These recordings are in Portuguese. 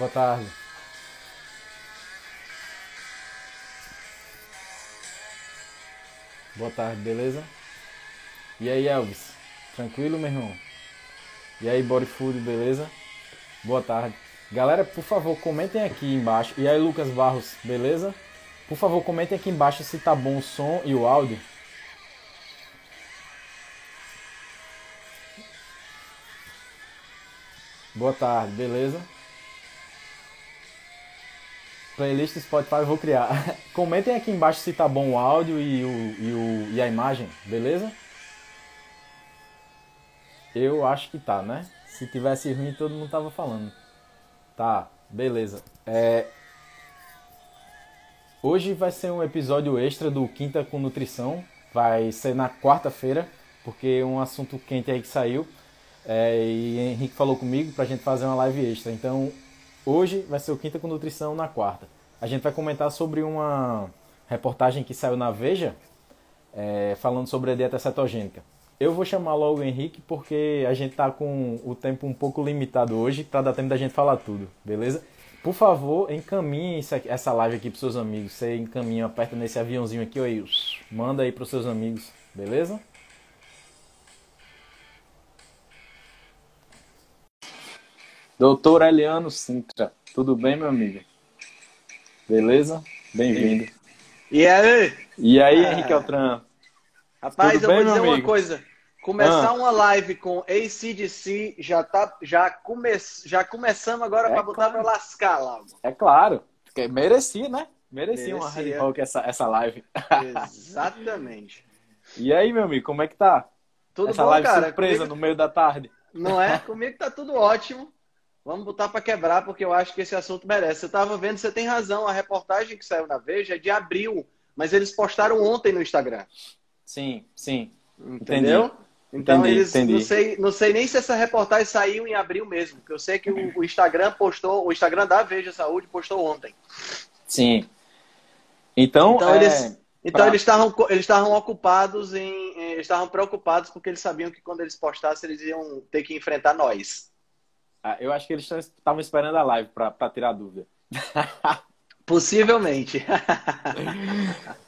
Boa tarde. Boa tarde, beleza? E aí, Elvis? Tranquilo, meu irmão? E aí, Bodyfood, beleza? Boa tarde. Galera, por favor, comentem aqui embaixo. E aí, Lucas Barros, beleza? Por favor, comentem aqui embaixo se tá bom o som e o áudio. Boa tarde, beleza? Playlist Spotify eu vou criar. Comentem aqui embaixo se tá bom o áudio e, o, e, o, e a imagem, beleza? Eu acho que tá, né? Se tivesse ruim, todo mundo tava falando. Tá, beleza. É... Hoje vai ser um episódio extra do Quinta com Nutrição. Vai ser na quarta-feira, porque é um assunto quente aí que saiu. É, e Henrique falou comigo pra gente fazer uma live extra. Então, hoje vai ser o Quinta com Nutrição na quarta. A gente vai comentar sobre uma reportagem que saiu na Veja, é, falando sobre a dieta cetogênica. Eu vou chamar logo o Henrique porque a gente tá com o tempo um pouco limitado hoje para dar tempo da gente falar tudo, beleza? Por favor, encaminhe essa live aqui pros seus amigos. Você encaminha, aperta nesse aviãozinho aqui, aí, manda aí pros seus amigos, beleza? Doutor Eliano Sintra, tudo bem, meu amigo? Beleza? Bem-vindo. E aí? E aí, ah. Henrique Altran? Rapaz, tudo eu bem, vou dizer uma coisa. Começar ah. uma live com ACDC já tá já come, já começamos agora é para botar para lascar lá. É claro, porque merecia, né? Merecia, merecia. uma hard rock essa essa live. Exatamente. e aí, meu amigo, como é que tá? Tudo essa bom, live cara? surpresa Comigo... no meio da tarde. Não é? Comigo tá tudo ótimo. Vamos botar para quebrar, porque eu acho que esse assunto merece. Eu estava vendo, você tem razão, a reportagem que saiu na Veja é de abril, mas eles postaram ontem no Instagram. Sim, sim. Entendeu? Entendi. Então entendi, eles entendi. Não, sei, não sei nem se essa reportagem saiu em abril mesmo, porque eu sei que o, o Instagram postou, o Instagram da Veja Saúde postou ontem. Sim. Então, então é... eles, então pra... eles estavam eles estavam ocupados em eles estavam preocupados porque eles sabiam que quando eles postassem eles iam ter que enfrentar nós. Ah, eu acho que eles estavam esperando a live para tirar dúvida. Possivelmente.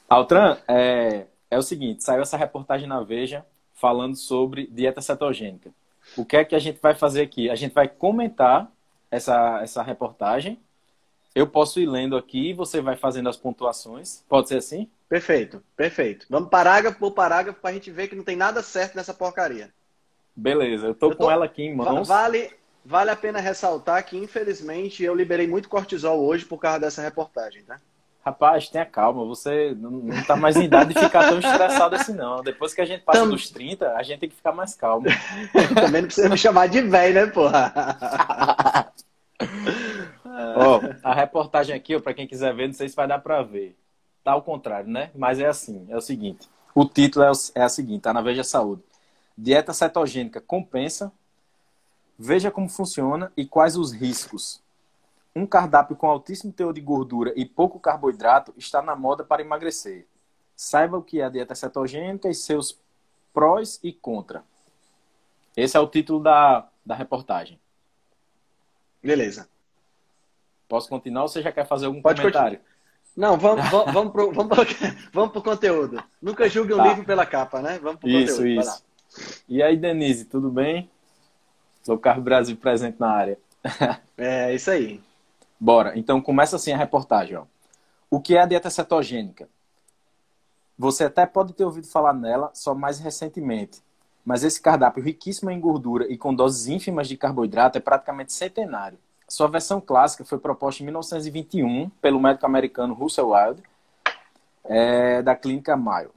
Altran, é, é o seguinte, saiu essa reportagem na Veja falando sobre dieta cetogênica. O que é que a gente vai fazer aqui? A gente vai comentar essa, essa reportagem. Eu posso ir lendo aqui e você vai fazendo as pontuações. Pode ser assim? Perfeito, perfeito. Vamos parágrafo por parágrafo para a gente ver que não tem nada certo nessa porcaria. Beleza, eu tô, eu tô com ela aqui em mãos. Vale, Vale a pena ressaltar que, infelizmente, eu liberei muito cortisol hoje por causa dessa reportagem, tá? Rapaz, tenha calma, você não está mais em idade de ficar tão estressado assim, não. Depois que a gente passa Tam... dos 30, a gente tem que ficar mais calmo. Também não precisa me chamar de velho, né, porra? ó, a reportagem aqui, para quem quiser ver, não sei se vai dar para ver. Tá ao contrário, né? Mas é assim, é o seguinte. O título é, o, é a seguinte, tá na Veja Saúde. Dieta cetogênica compensa Veja como funciona e quais os riscos. Um cardápio com altíssimo teor de gordura e pouco carboidrato está na moda para emagrecer. Saiba o que é a dieta cetogênica e seus prós e contra. Esse é o título da, da reportagem. Beleza. Posso continuar ou você já quer fazer algum Pode comentário? Continuar. Não, vamos, vamos, vamos, pro, vamos, pro, vamos pro conteúdo. Nunca julgue um tá. livro pela capa, né? Vamos pro isso, conteúdo. Isso, isso. E aí, Denise, tudo bem? Low Carb Brasil presente na área. é, isso aí. Bora. Então começa assim a reportagem. Ó. O que é a dieta cetogênica? Você até pode ter ouvido falar nela só mais recentemente. Mas esse cardápio riquíssimo em gordura e com doses ínfimas de carboidrato é praticamente centenário. Sua versão clássica foi proposta em 1921 pelo médico americano Russell Wilde, é, da clínica Mayo.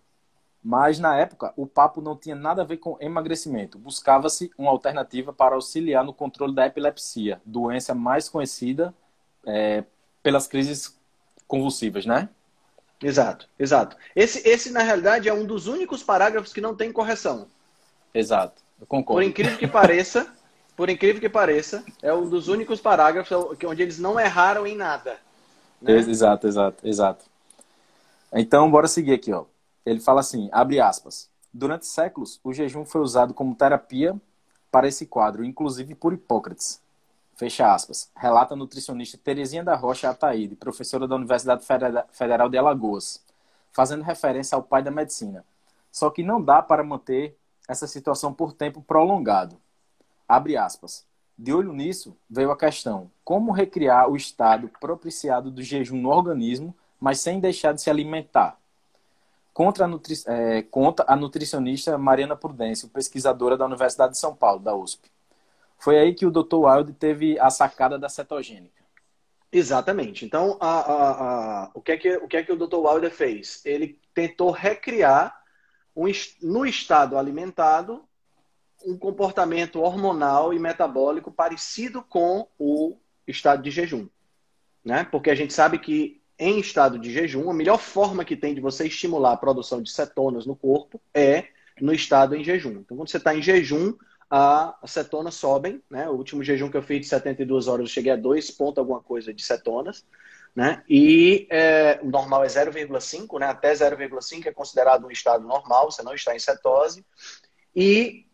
Mas na época, o papo não tinha nada a ver com emagrecimento. Buscava-se uma alternativa para auxiliar no controle da epilepsia, doença mais conhecida é, pelas crises convulsivas, né? Exato, exato. Esse, esse, na realidade, é um dos únicos parágrafos que não tem correção. Exato, eu concordo. Por incrível que pareça, por incrível que pareça, é um dos únicos parágrafos onde eles não erraram em nada. Né? Exato, exato, exato. Então, bora seguir aqui, ó. Ele fala assim, abre aspas. Durante séculos, o jejum foi usado como terapia para esse quadro, inclusive por Hipócrates. Fecha aspas. Relata a nutricionista Terezinha da Rocha Ataíde, professora da Universidade Federal de Alagoas, fazendo referência ao pai da medicina. Só que não dá para manter essa situação por tempo prolongado. Abre aspas. De olho nisso, veio a questão: como recriar o estado propiciado do jejum no organismo, mas sem deixar de se alimentar? Contra a, nutri... é, a nutricionista Mariana Prudêncio, pesquisadora da Universidade de São Paulo, da USP. Foi aí que o Dr. Wild teve a sacada da cetogênica. Exatamente. Então, a, a, a, o, que é que, o que é que o Dr. Wilder fez? Ele tentou recriar um, no estado alimentado um comportamento hormonal e metabólico parecido com o estado de jejum. Né? Porque a gente sabe que em estado de jejum, a melhor forma que tem de você estimular a produção de cetonas no corpo é no estado em jejum. Então, quando você está em jejum, a cetonas sobem, né? O último jejum que eu fiz de 72 horas, eu cheguei a 2 ponto alguma coisa de cetonas, né? E é, o normal é 0,5, né? Até 0,5 é considerado um estado normal, você não está em cetose. E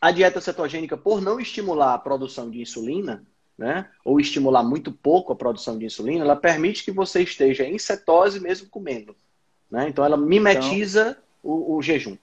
a dieta cetogênica, por não estimular a produção de insulina, né? Ou estimular muito pouco a produção de insulina, ela permite que você esteja em cetose mesmo comendo, né? Então ela mimetiza então... o, o jejum.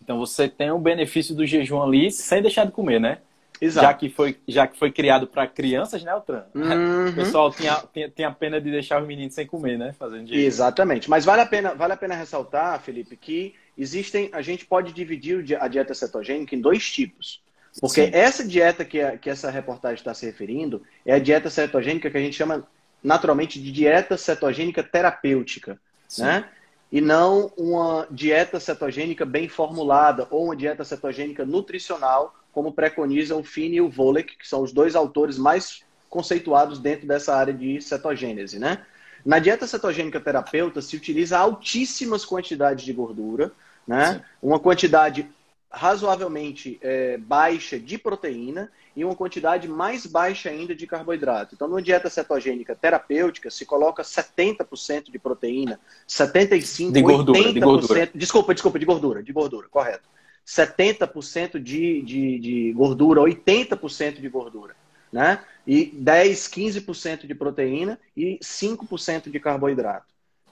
Então você tem o benefício do jejum ali sem deixar de comer, né? Exato. Já que foi, já que foi criado para crianças, né, Altran? Uhum. O pessoal tinha, tinha, tinha pena de deixar os meninos sem comer, né? Fazendo jejum. Exatamente. Mas vale a, pena, vale a pena ressaltar, Felipe, que existem. A gente pode dividir a dieta cetogênica em dois tipos. Porque Sim. essa dieta que, a, que essa reportagem está se referindo é a dieta cetogênica que a gente chama naturalmente de dieta cetogênica terapêutica. Sim. Né? e não uma dieta cetogênica bem formulada ou uma dieta cetogênica nutricional, como preconizam o Fini e o Volek, que são os dois autores mais conceituados dentro dessa área de cetogênese, né? Na dieta cetogênica terapeuta se utiliza altíssimas quantidades de gordura, né? Sim. Uma quantidade razoavelmente é, baixa de proteína e uma quantidade mais baixa ainda de carboidrato. Então, numa dieta cetogênica terapêutica, se coloca 70% de proteína, 75%, de gordura, 80%, de gordura. Desculpa, desculpa, de gordura, de gordura, correto. 70% de, de, de gordura, 80% de gordura. Né? E 10, 15% de proteína e 5% de carboidrato.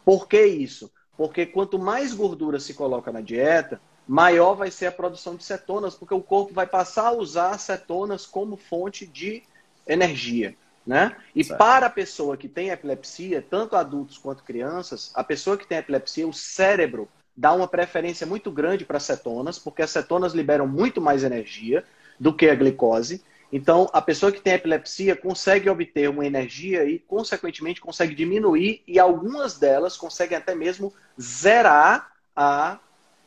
Por que isso? Porque quanto mais gordura se coloca na dieta, maior vai ser a produção de cetonas, porque o corpo vai passar a usar cetonas como fonte de energia. Né? E certo. para a pessoa que tem epilepsia, tanto adultos quanto crianças, a pessoa que tem epilepsia, o cérebro dá uma preferência muito grande para cetonas, porque as cetonas liberam muito mais energia do que a glicose. Então, a pessoa que tem epilepsia consegue obter uma energia e, consequentemente, consegue diminuir, e algumas delas conseguem até mesmo zerar a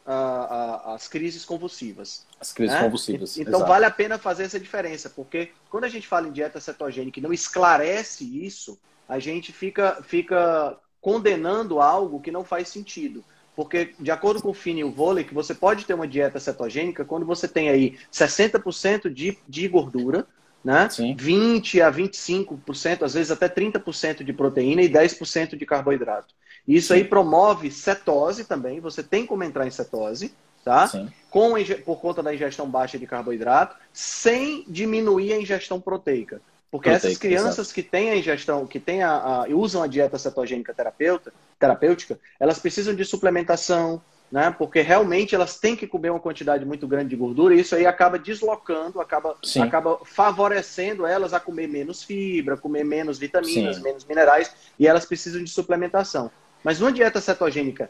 a, a, as crises convulsivas. As crises né? convulsivas. Então exato. vale a pena fazer essa diferença, porque quando a gente fala em dieta cetogênica e não esclarece isso, a gente fica, fica condenando algo que não faz sentido. Porque, de acordo com o Fini e o Volek, você pode ter uma dieta cetogênica quando você tem aí 60% de, de gordura, né? Sim. 20 a 25%, às vezes até 30% de proteína e 10% de carboidrato. Isso aí promove cetose também. Você tem como entrar em cetose, tá? Sim. Com, por conta da ingestão baixa de carboidrato, sem diminuir a ingestão proteica. Porque proteica, essas crianças exato. que têm a ingestão, que têm a, a, usam a dieta cetogênica terapeuta, terapêutica, elas precisam de suplementação, né? Porque realmente elas têm que comer uma quantidade muito grande de gordura e isso aí acaba deslocando, acaba, acaba favorecendo elas a comer menos fibra, comer menos vitaminas, Sim. menos minerais e elas precisam de suplementação. Mas uma dieta cetogênica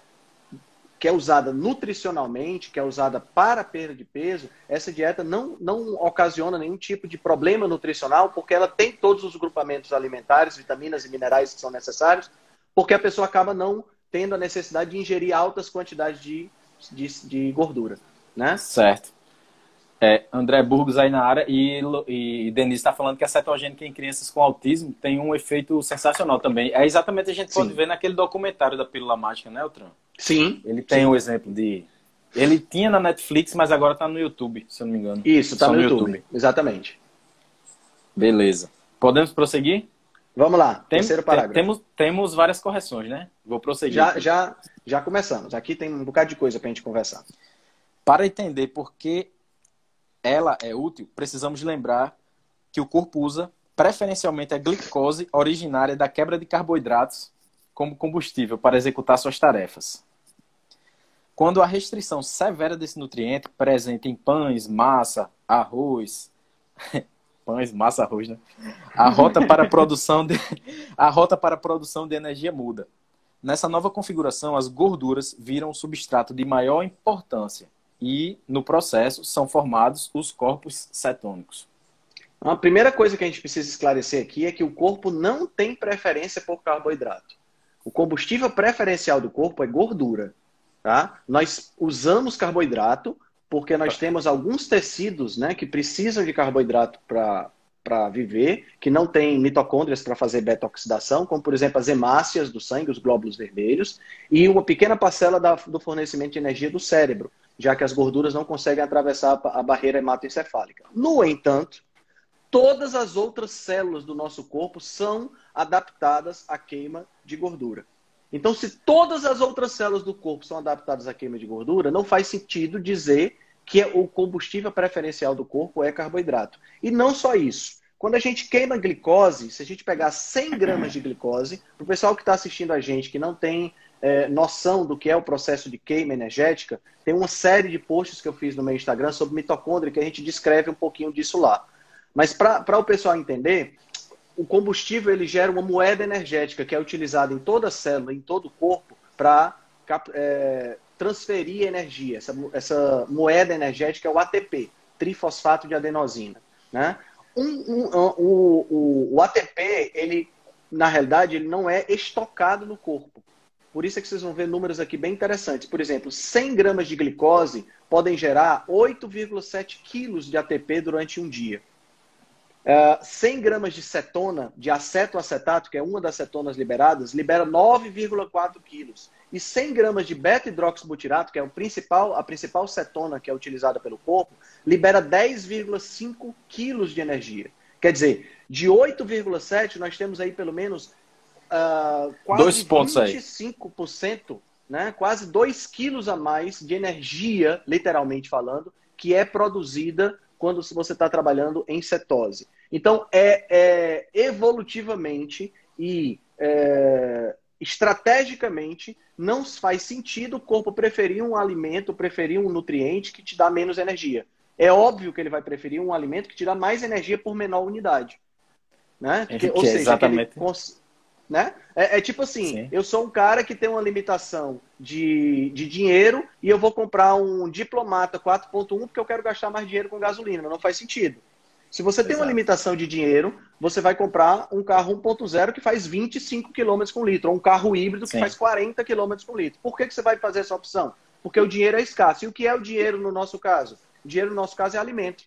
que é usada nutricionalmente, que é usada para perda de peso, essa dieta não, não ocasiona nenhum tipo de problema nutricional, porque ela tem todos os grupamentos alimentares, vitaminas e minerais que são necessários, porque a pessoa acaba não tendo a necessidade de ingerir altas quantidades de, de, de gordura. Né? Certo. É, André Burgos aí na área e, e Denise está falando que a cetogênica em crianças com autismo tem um efeito sensacional também. É exatamente a gente Sim. pode ver naquele documentário da pílula mágica, né, Altran? Sim. Ele tem Sim. um exemplo de. Ele tinha na Netflix, mas agora está no YouTube, se eu não me engano. Isso, está no, no YouTube. YouTube. Exatamente. Beleza. Podemos prosseguir? Vamos lá, tem, terceiro parágrafo. Temos, temos várias correções, né? Vou prosseguir. Já, já, já começamos. Aqui tem um bocado de coisa para a gente conversar. Para entender por que ela é útil, precisamos lembrar que o corpo usa preferencialmente a glicose originária da quebra de carboidratos como combustível para executar suas tarefas. Quando a restrição severa desse nutriente, presente em pães, massa, arroz, pães, massa, arroz, né? A rota para a produção de a rota para a produção de energia muda. Nessa nova configuração, as gorduras viram um substrato de maior importância e, no processo, são formados os corpos cetônicos. A primeira coisa que a gente precisa esclarecer aqui é que o corpo não tem preferência por carboidrato. O combustível preferencial do corpo é gordura. Tá? Nós usamos carboidrato porque nós temos alguns tecidos né, que precisam de carboidrato para viver, que não tem mitocôndrias para fazer beta-oxidação, como por exemplo as hemácias do sangue, os glóbulos vermelhos, e uma pequena parcela da, do fornecimento de energia do cérebro, já que as gorduras não conseguem atravessar a barreira hematoencefálica. No entanto, todas as outras células do nosso corpo são adaptadas à queima de gordura. Então, se todas as outras células do corpo são adaptadas à queima de gordura, não faz sentido dizer que o combustível preferencial do corpo é carboidrato. E não só isso. Quando a gente queima glicose, se a gente pegar 100 gramas de glicose, para o pessoal que está assistindo a gente que não tem é, noção do que é o processo de queima energética, tem uma série de posts que eu fiz no meu Instagram sobre mitocôndria que a gente descreve um pouquinho disso lá. Mas para o pessoal entender, o combustível ele gera uma moeda energética que é utilizada em toda a célula, em todo o corpo, para é, transferir energia. Essa, essa, moeda energética é o ATP, trifosfato de adenosina. Né? Um, um, um, o, o, ATP, ele, na realidade, ele não é estocado no corpo. Por isso é que vocês vão ver números aqui bem interessantes. Por exemplo, 100 gramas de glicose podem gerar 8,7 quilos de ATP durante um dia. Uh, é, 100 gramas de cetona, de acetoacetato, que é uma das cetonas liberadas, libera 9,4 quilos. E 100 gramas de beta-hidroxibutirato, que é o principal, a principal cetona que é utilizada pelo corpo, libera 10,5 quilos de energia. Quer dizer, de 8,7 nós temos aí pelo menos uh, quase Dois pontos 25%, aí. né? quase 2 quilos a mais de energia, literalmente falando, que é produzida quando você está trabalhando em cetose. Então, é, é evolutivamente e é, estrategicamente não faz sentido o corpo preferir um alimento, preferir um nutriente que te dá menos energia. É óbvio que ele vai preferir um alimento que te dá mais energia por menor unidade. Né? Que, ou seja, exatamente. Ele, né? É, é tipo assim, Sim. eu sou um cara que tem uma limitação de, de dinheiro e eu vou comprar um diplomata 4.1 porque eu quero gastar mais dinheiro com gasolina, não faz sentido. Se você tem uma limitação de dinheiro, você vai comprar um carro 1.0 que faz 25 km com litro, ou um carro híbrido que Sim. faz 40 km com litro. Por que, que você vai fazer essa opção? Porque o dinheiro é escasso. E o que é o dinheiro no nosso caso? O dinheiro no nosso caso é alimento.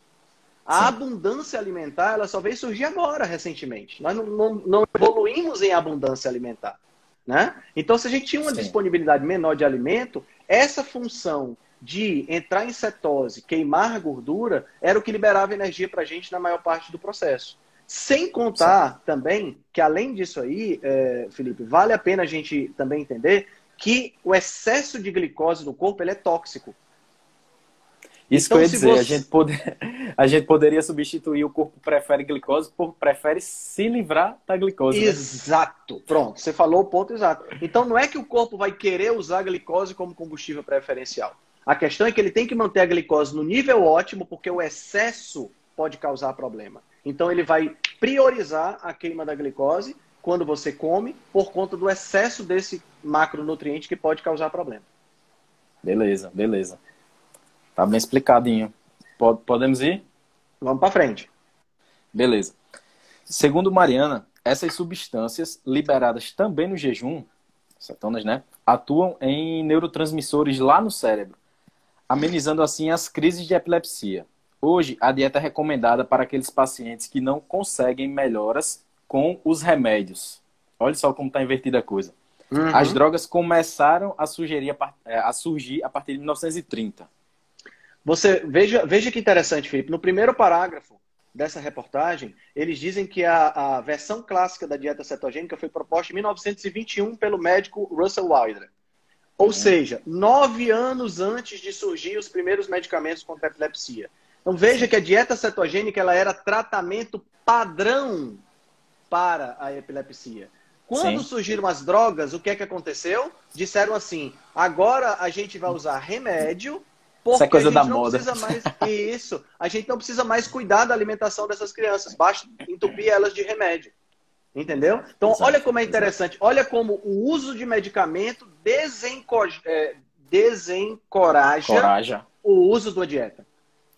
A Sim. abundância alimentar ela só veio surgir agora, recentemente. Nós não, não, não, evoluímos em abundância alimentar. Né? Então, se a gente tinha uma Sim. disponibilidade menor de alimento, essa função de entrar em cetose, queimar gordura, era o que liberava energia para a gente na maior parte do processo. Sem contar Sim. também que, além disso aí, é, Felipe, vale a pena a gente também entender que o excesso de glicose no corpo ele é tóxico. Isso então, que eu ia dizer, você... a, gente pode... a gente poderia substituir o corpo prefere glicose por prefere se livrar da glicose. Né? Exato. Né? Pronto, você falou o ponto exato. Então não é que o corpo vai querer usar a glicose como combustível preferencial. A questão é que ele tem que manter a glicose no nível ótimo, porque o excesso pode causar problema. Então ele vai priorizar a queima da glicose quando você come, por conta do excesso desse macronutriente que pode causar problema. Beleza, beleza. Tá bem explicadinho. Podemos ir? Vamos para frente. Beleza. Segundo Mariana, essas substâncias liberadas também no jejum, cetonas, né, atuam em neurotransmissores lá no cérebro, amenizando assim as crises de epilepsia. Hoje, a dieta é recomendada para aqueles pacientes que não conseguem melhoras com os remédios. Olha só como está invertida a coisa. Uhum. As drogas começaram a, sugerir, é, a surgir a partir de 1930. Você veja, veja que interessante, Felipe. No primeiro parágrafo dessa reportagem, eles dizem que a, a versão clássica da dieta cetogênica foi proposta em 1921 pelo médico Russell Wilder. Ou uhum. seja, nove anos antes de surgir os primeiros medicamentos contra a epilepsia. Então veja que a dieta cetogênica ela era tratamento padrão para a epilepsia. Quando Sim. surgiram as drogas, o que é que aconteceu? Disseram assim: agora a gente vai usar remédio porque Essa é coisa a gente da não moda. precisa mais. Isso. A gente não precisa mais cuidar da alimentação dessas crianças. Basta entupir elas de remédio. Entendeu? Então, Exato. olha como é interessante. Olha como o uso de medicamento desenco... é, desencoraja Coraja. o uso da dieta.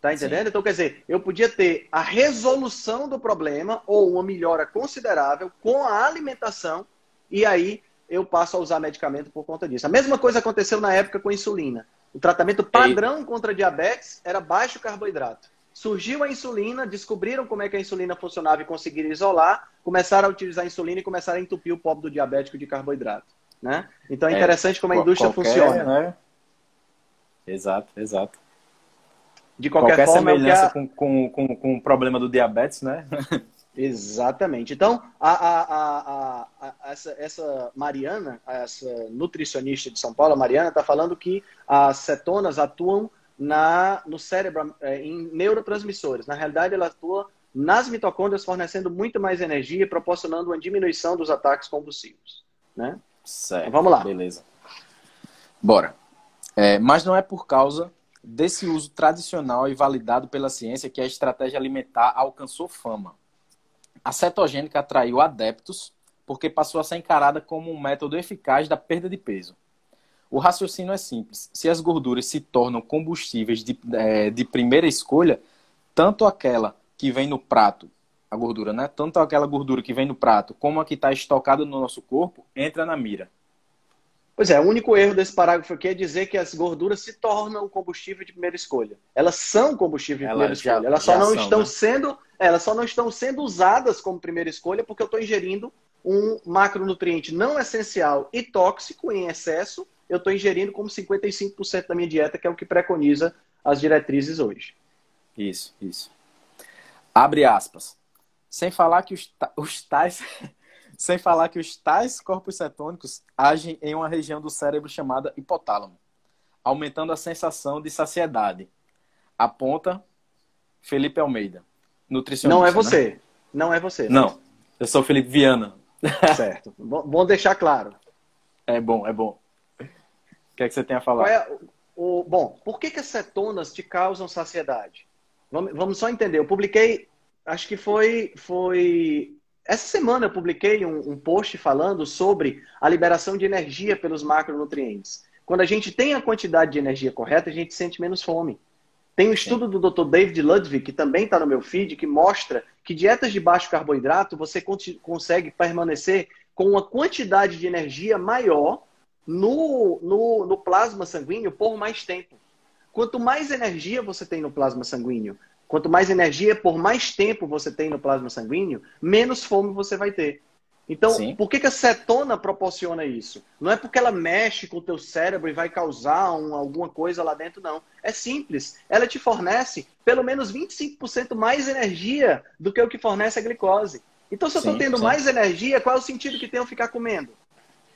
Tá entendendo? Sim. Então, quer dizer, eu podia ter a resolução do problema ou uma melhora considerável com a alimentação e aí eu passo a usar medicamento por conta disso. A mesma coisa aconteceu na época com a insulina. O tratamento padrão contra diabetes era baixo carboidrato. Surgiu a insulina, descobriram como é que a insulina funcionava e conseguiram isolar, começaram a utilizar a insulina e começaram a entupir o pobre do diabético de carboidrato. Né? Então é, é interessante como a indústria qualquer, funciona. Né? Exato, exato. De qualquer, qualquer forma, semelhança a... com, com, com, com o problema do diabetes, né? Exatamente. Então, a, a, a, essa, essa, Mariana, essa nutricionista de São Paulo, a Mariana, está falando que as cetonas atuam na, no cérebro é, em neurotransmissores. Na realidade, ela atua nas mitocôndrias, fornecendo muito mais energia, proporcionando uma diminuição dos ataques convulsivos. Né? Certo. Então, vamos lá. Beleza. Bora. É, mas não é por causa desse uso tradicional e validado pela ciência que a estratégia alimentar alcançou fama a cetogênica atraiu adeptos porque passou a ser encarada como um método eficaz da perda de peso. O raciocínio é simples. Se as gorduras se tornam combustíveis de, é, de primeira escolha, tanto aquela que vem no prato, a gordura, né? Tanto aquela gordura que vem no prato, como a que está estocada no nosso corpo, entra na mira. Pois é, o único erro desse parágrafo aqui é dizer que as gorduras se tornam combustível de primeira escolha. Elas são combustível de primeira já, escolha. Elas só não são, estão né? sendo elas só não estão sendo usadas como primeira escolha porque eu estou ingerindo um macronutriente não essencial e tóxico em excesso. Eu estou ingerindo como 55% da minha dieta, que é o que preconiza as diretrizes hoje. Isso, isso. Abre aspas. Sem falar que os, os tais sem falar que os tais corpos cetônicos agem em uma região do cérebro chamada hipotálamo, aumentando a sensação de saciedade. Aponta Felipe Almeida nutricionista. Não é você. Né? Não é você. Né? Não. Eu sou Felipe Viana. Certo. bom deixar claro. É bom, é bom. O que é que você tem a falar? É o, bom, por que, que as cetonas te causam saciedade? Vamos, vamos só entender. Eu publiquei, acho que foi, foi essa semana eu publiquei um, um, post falando sobre a liberação de energia pelos macronutrientes. Quando a gente tem a quantidade de energia correta, a gente sente menos fome. Tem um estudo do Dr. David Ludwig, que também está no meu feed, que mostra que dietas de baixo carboidrato você consegue permanecer com uma quantidade de energia maior no, no, no plasma sanguíneo por mais tempo. Quanto mais energia você tem no plasma sanguíneo, quanto mais energia por mais tempo você tem no plasma sanguíneo, menos fome você vai ter. Então, Sim. por que, que a cetona proporciona isso? Não é porque ela mexe com o teu cérebro e vai causar um, alguma coisa lá dentro, não. É simples. Ela te fornece pelo menos 25% mais energia do que o que fornece a glicose. Então, se eu estou tendo sim. mais energia, qual é o sentido que tem eu ficar comendo?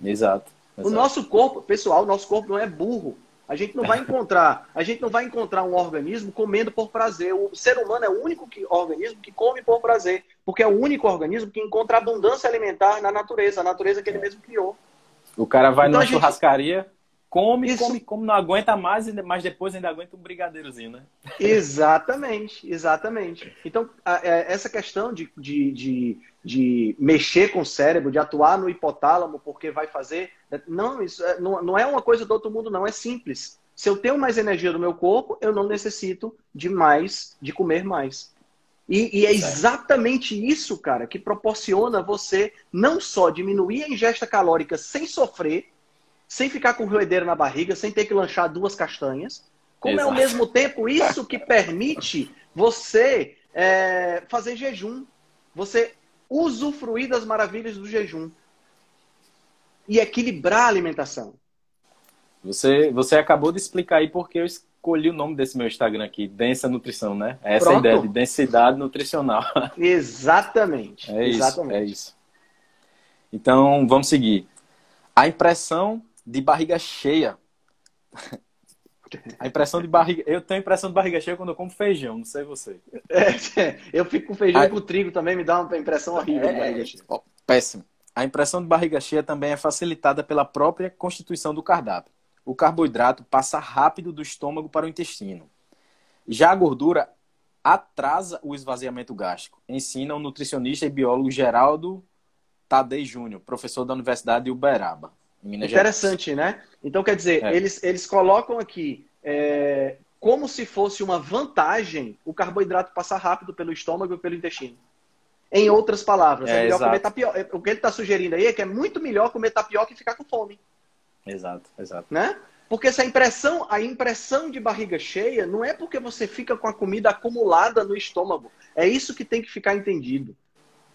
Exato, exato. O nosso corpo, pessoal, o nosso corpo não é burro. A gente não vai encontrar, a gente não vai encontrar um organismo comendo por prazer. O ser humano é o único que, organismo que come por prazer, porque é o único organismo que encontra abundância alimentar na natureza, a natureza que ele mesmo criou. O cara vai então, numa gente... churrascaria, come, Isso... come, come, não aguenta mais, mas depois ainda aguenta um brigadeirozinho, né? Exatamente, exatamente. Então, é, essa questão de, de, de, de mexer com o cérebro, de atuar no hipotálamo, porque vai fazer não, isso é, não, não é uma coisa do outro mundo, não. É simples. Se eu tenho mais energia no meu corpo, eu não necessito de mais, de comer mais. E, e, é exatamente isso, cara, que proporciona você não só diminuir a ingesta calórica sem sofrer, sem ficar com roedeira na barriga, sem ter que lanchar duas castanhas, como Exato. é ao mesmo tempo isso que permite você é, fazer jejum, você usufruir das maravilhas do jejum e equilibrar a alimentação. Você, você acabou de explicar aí porque eu escolhi o nome desse meu Instagram aqui, Densa Nutrição, né? Essa Pronto. é a ideia de densidade nutricional. Exatamente. É Exatamente. isso, é isso. Então, vamos seguir. A impressão de barriga cheia. A impressão de barriga. Eu tenho impressão de barriga cheia quando eu como feijão, não sei você. É, eu fico com feijão Aí... e com trigo também, me dá uma impressão horrível é, de barriga cheia. Ó, péssimo. A impressão de barriga cheia também é facilitada pela própria constituição do cardápio. O carboidrato passa rápido do estômago para o intestino. Já a gordura atrasa o esvaziamento gástrico, ensina o nutricionista e biólogo Geraldo Tadei Júnior, professor da Universidade de Uberaba. Interessante, né? Então, quer dizer, é. eles, eles colocam aqui é, como se fosse uma vantagem o carboidrato passar rápido pelo estômago e pelo intestino. Em outras palavras, é, é melhor exato. comer tapioca. O que ele está sugerindo aí é que é muito melhor comer tapioca e ficar com fome. Exato, exato. Né? Porque essa impressão, a impressão de barriga cheia não é porque você fica com a comida acumulada no estômago. É isso que tem que ficar entendido.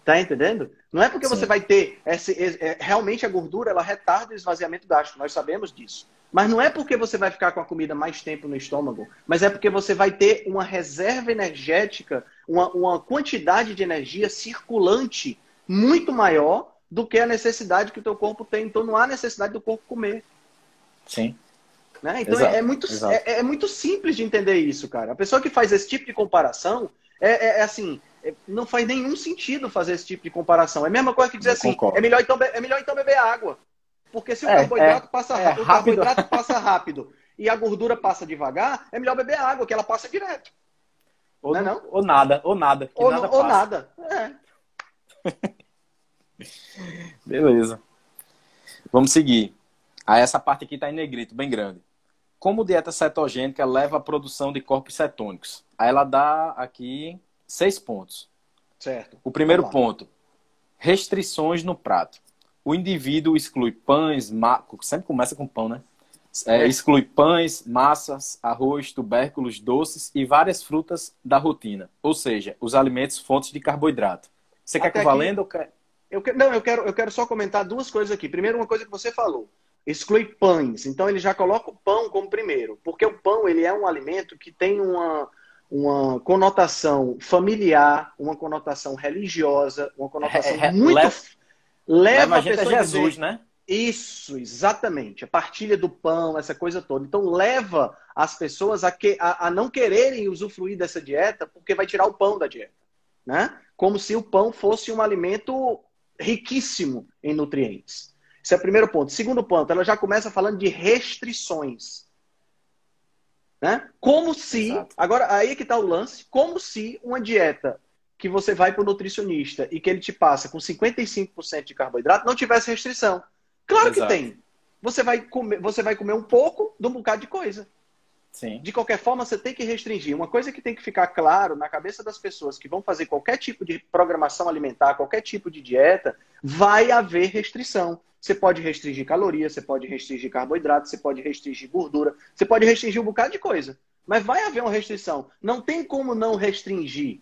Tá entendendo? Não é porque Sim. você vai ter esse, é, realmente a gordura ela retarda o esvaziamento gástrico, nós sabemos disso. Mas não é porque você vai ficar com a comida mais tempo no estômago, mas é porque você vai ter uma reserva energética, uma, uma quantidade de energia circulante muito maior do que a necessidade que o teu corpo tem. Então não há necessidade do corpo comer. Sim. Né? Então exato, é, muito, é, é, muito simples de entender isso, cara. A pessoa que faz esse tipo de comparação é, é, é assim, é, não faz nenhum sentido fazer esse tipo de comparação. É a mesma coisa que dizer assim, é melhor, então, é melhor então beber água. Porque se o é, carboidrato, passa, o rápido. carboidrato passa rápido e a gordura passa devagar, é melhor beber água, que ela passa direto. Ou, não, não? ou nada, ou nada. Ou nada. Ou nada. Beleza. Vamos seguir. Aí essa parte aqui está em negrito, bem grande. Como dieta cetogênica leva à produção de corpos cetônicos? Aí ela dá aqui seis pontos. Certo. O primeiro ponto: restrições no prato. O indivíduo exclui pães, ma... sempre começa com pão, né? É, é. Exclui pães, massas, arroz, tubérculos, doces e várias frutas da rotina. Ou seja, os alimentos fontes de carboidrato. Você Até quer que valendo ou quer... Eu que... Não, eu quero, eu quero só comentar duas coisas aqui. Primeiro, uma coisa que você falou exclui pães. Então ele já coloca o pão como primeiro, porque o pão ele é um alimento que tem uma, uma conotação familiar, uma conotação religiosa, uma conotação é, é, muito leva, leva a, gente a Jesus, dizer, né? Isso, exatamente. A partilha do pão, essa coisa toda. Então leva as pessoas a, que, a, a não quererem usufruir dessa dieta porque vai tirar o pão da dieta, né? Como se o pão fosse um alimento riquíssimo em nutrientes. Esse é o primeiro ponto. Segundo ponto, ela já começa falando de restrições. Né? Como se, Exato. agora aí é que está o lance, como se uma dieta que você vai para o nutricionista e que ele te passa com 55% de carboidrato não tivesse restrição. Claro Exato. que tem. Você vai, comer, você vai comer um pouco de um bocado de coisa. Sim. De qualquer forma, você tem que restringir. Uma coisa que tem que ficar claro na cabeça das pessoas que vão fazer qualquer tipo de programação alimentar, qualquer tipo de dieta, vai haver restrição. Você pode restringir calorias, você pode restringir carboidrato, você pode restringir gordura, você pode restringir um bocado de coisa. Mas vai haver uma restrição. Não tem como não restringir.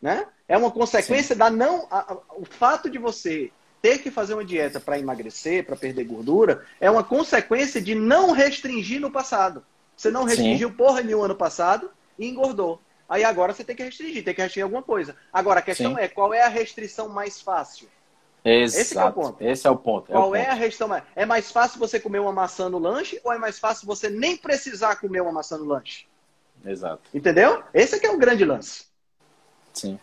Né? É uma consequência Sim. da não. A, a, o fato de você ter que fazer uma dieta para emagrecer, para perder gordura, é uma consequência de não restringir no passado. Você não restringiu Sim. porra nenhuma ano passado e engordou. Aí agora você tem que restringir, tem que restringir alguma coisa. Agora a questão Sim. é qual é a restrição mais fácil? Exato. Esse é o ponto. Esse é o ponto. Qual é, é, a restrição mais? É mais fácil você comer uma maçã no lanche ou é mais fácil você nem precisar comer uma maçã no lanche? Exato. Entendeu? Esse é é o grande lance. Sim.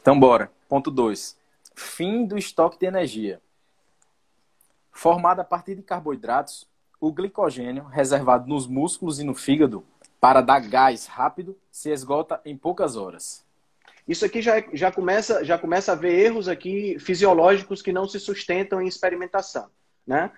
Então bora. Ponto 2. Fim do estoque de energia. Formado a partir de carboidratos, o glicogênio, reservado nos músculos e no fígado para dar gás rápido, se esgota em poucas horas. Isso aqui já, já, começa, já começa a ver erros aqui fisiológicos que não se sustentam em experimentação. Né?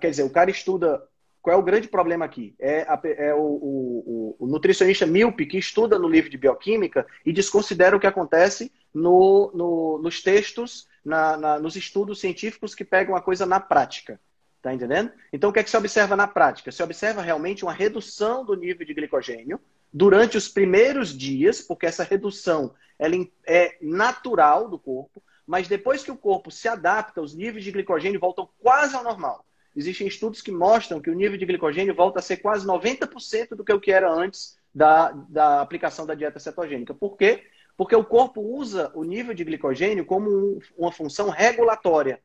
quer dizer, o cara estuda. Qual é o grande problema aqui? É, a, é o, o, o, nutricionista míope que estuda no livro de bioquímica e desconsidera o que acontece no, no, nos textos, na, na, nos estudos científicos que pegam a coisa na prática. Tá entendendo? Então, o que é que se observa na prática? Se observa realmente uma redução do nível de glicogênio durante os primeiros dias, porque essa redução ela é natural do corpo, mas depois que o corpo se adapta, os níveis de glicogênio voltam quase ao normal. Existem estudos que mostram que o nível de glicogênio volta a ser quase 90% do que o que era antes da, da aplicação da dieta cetogênica. Por quê? Porque o corpo usa o nível de glicogênio como um, uma função regulatória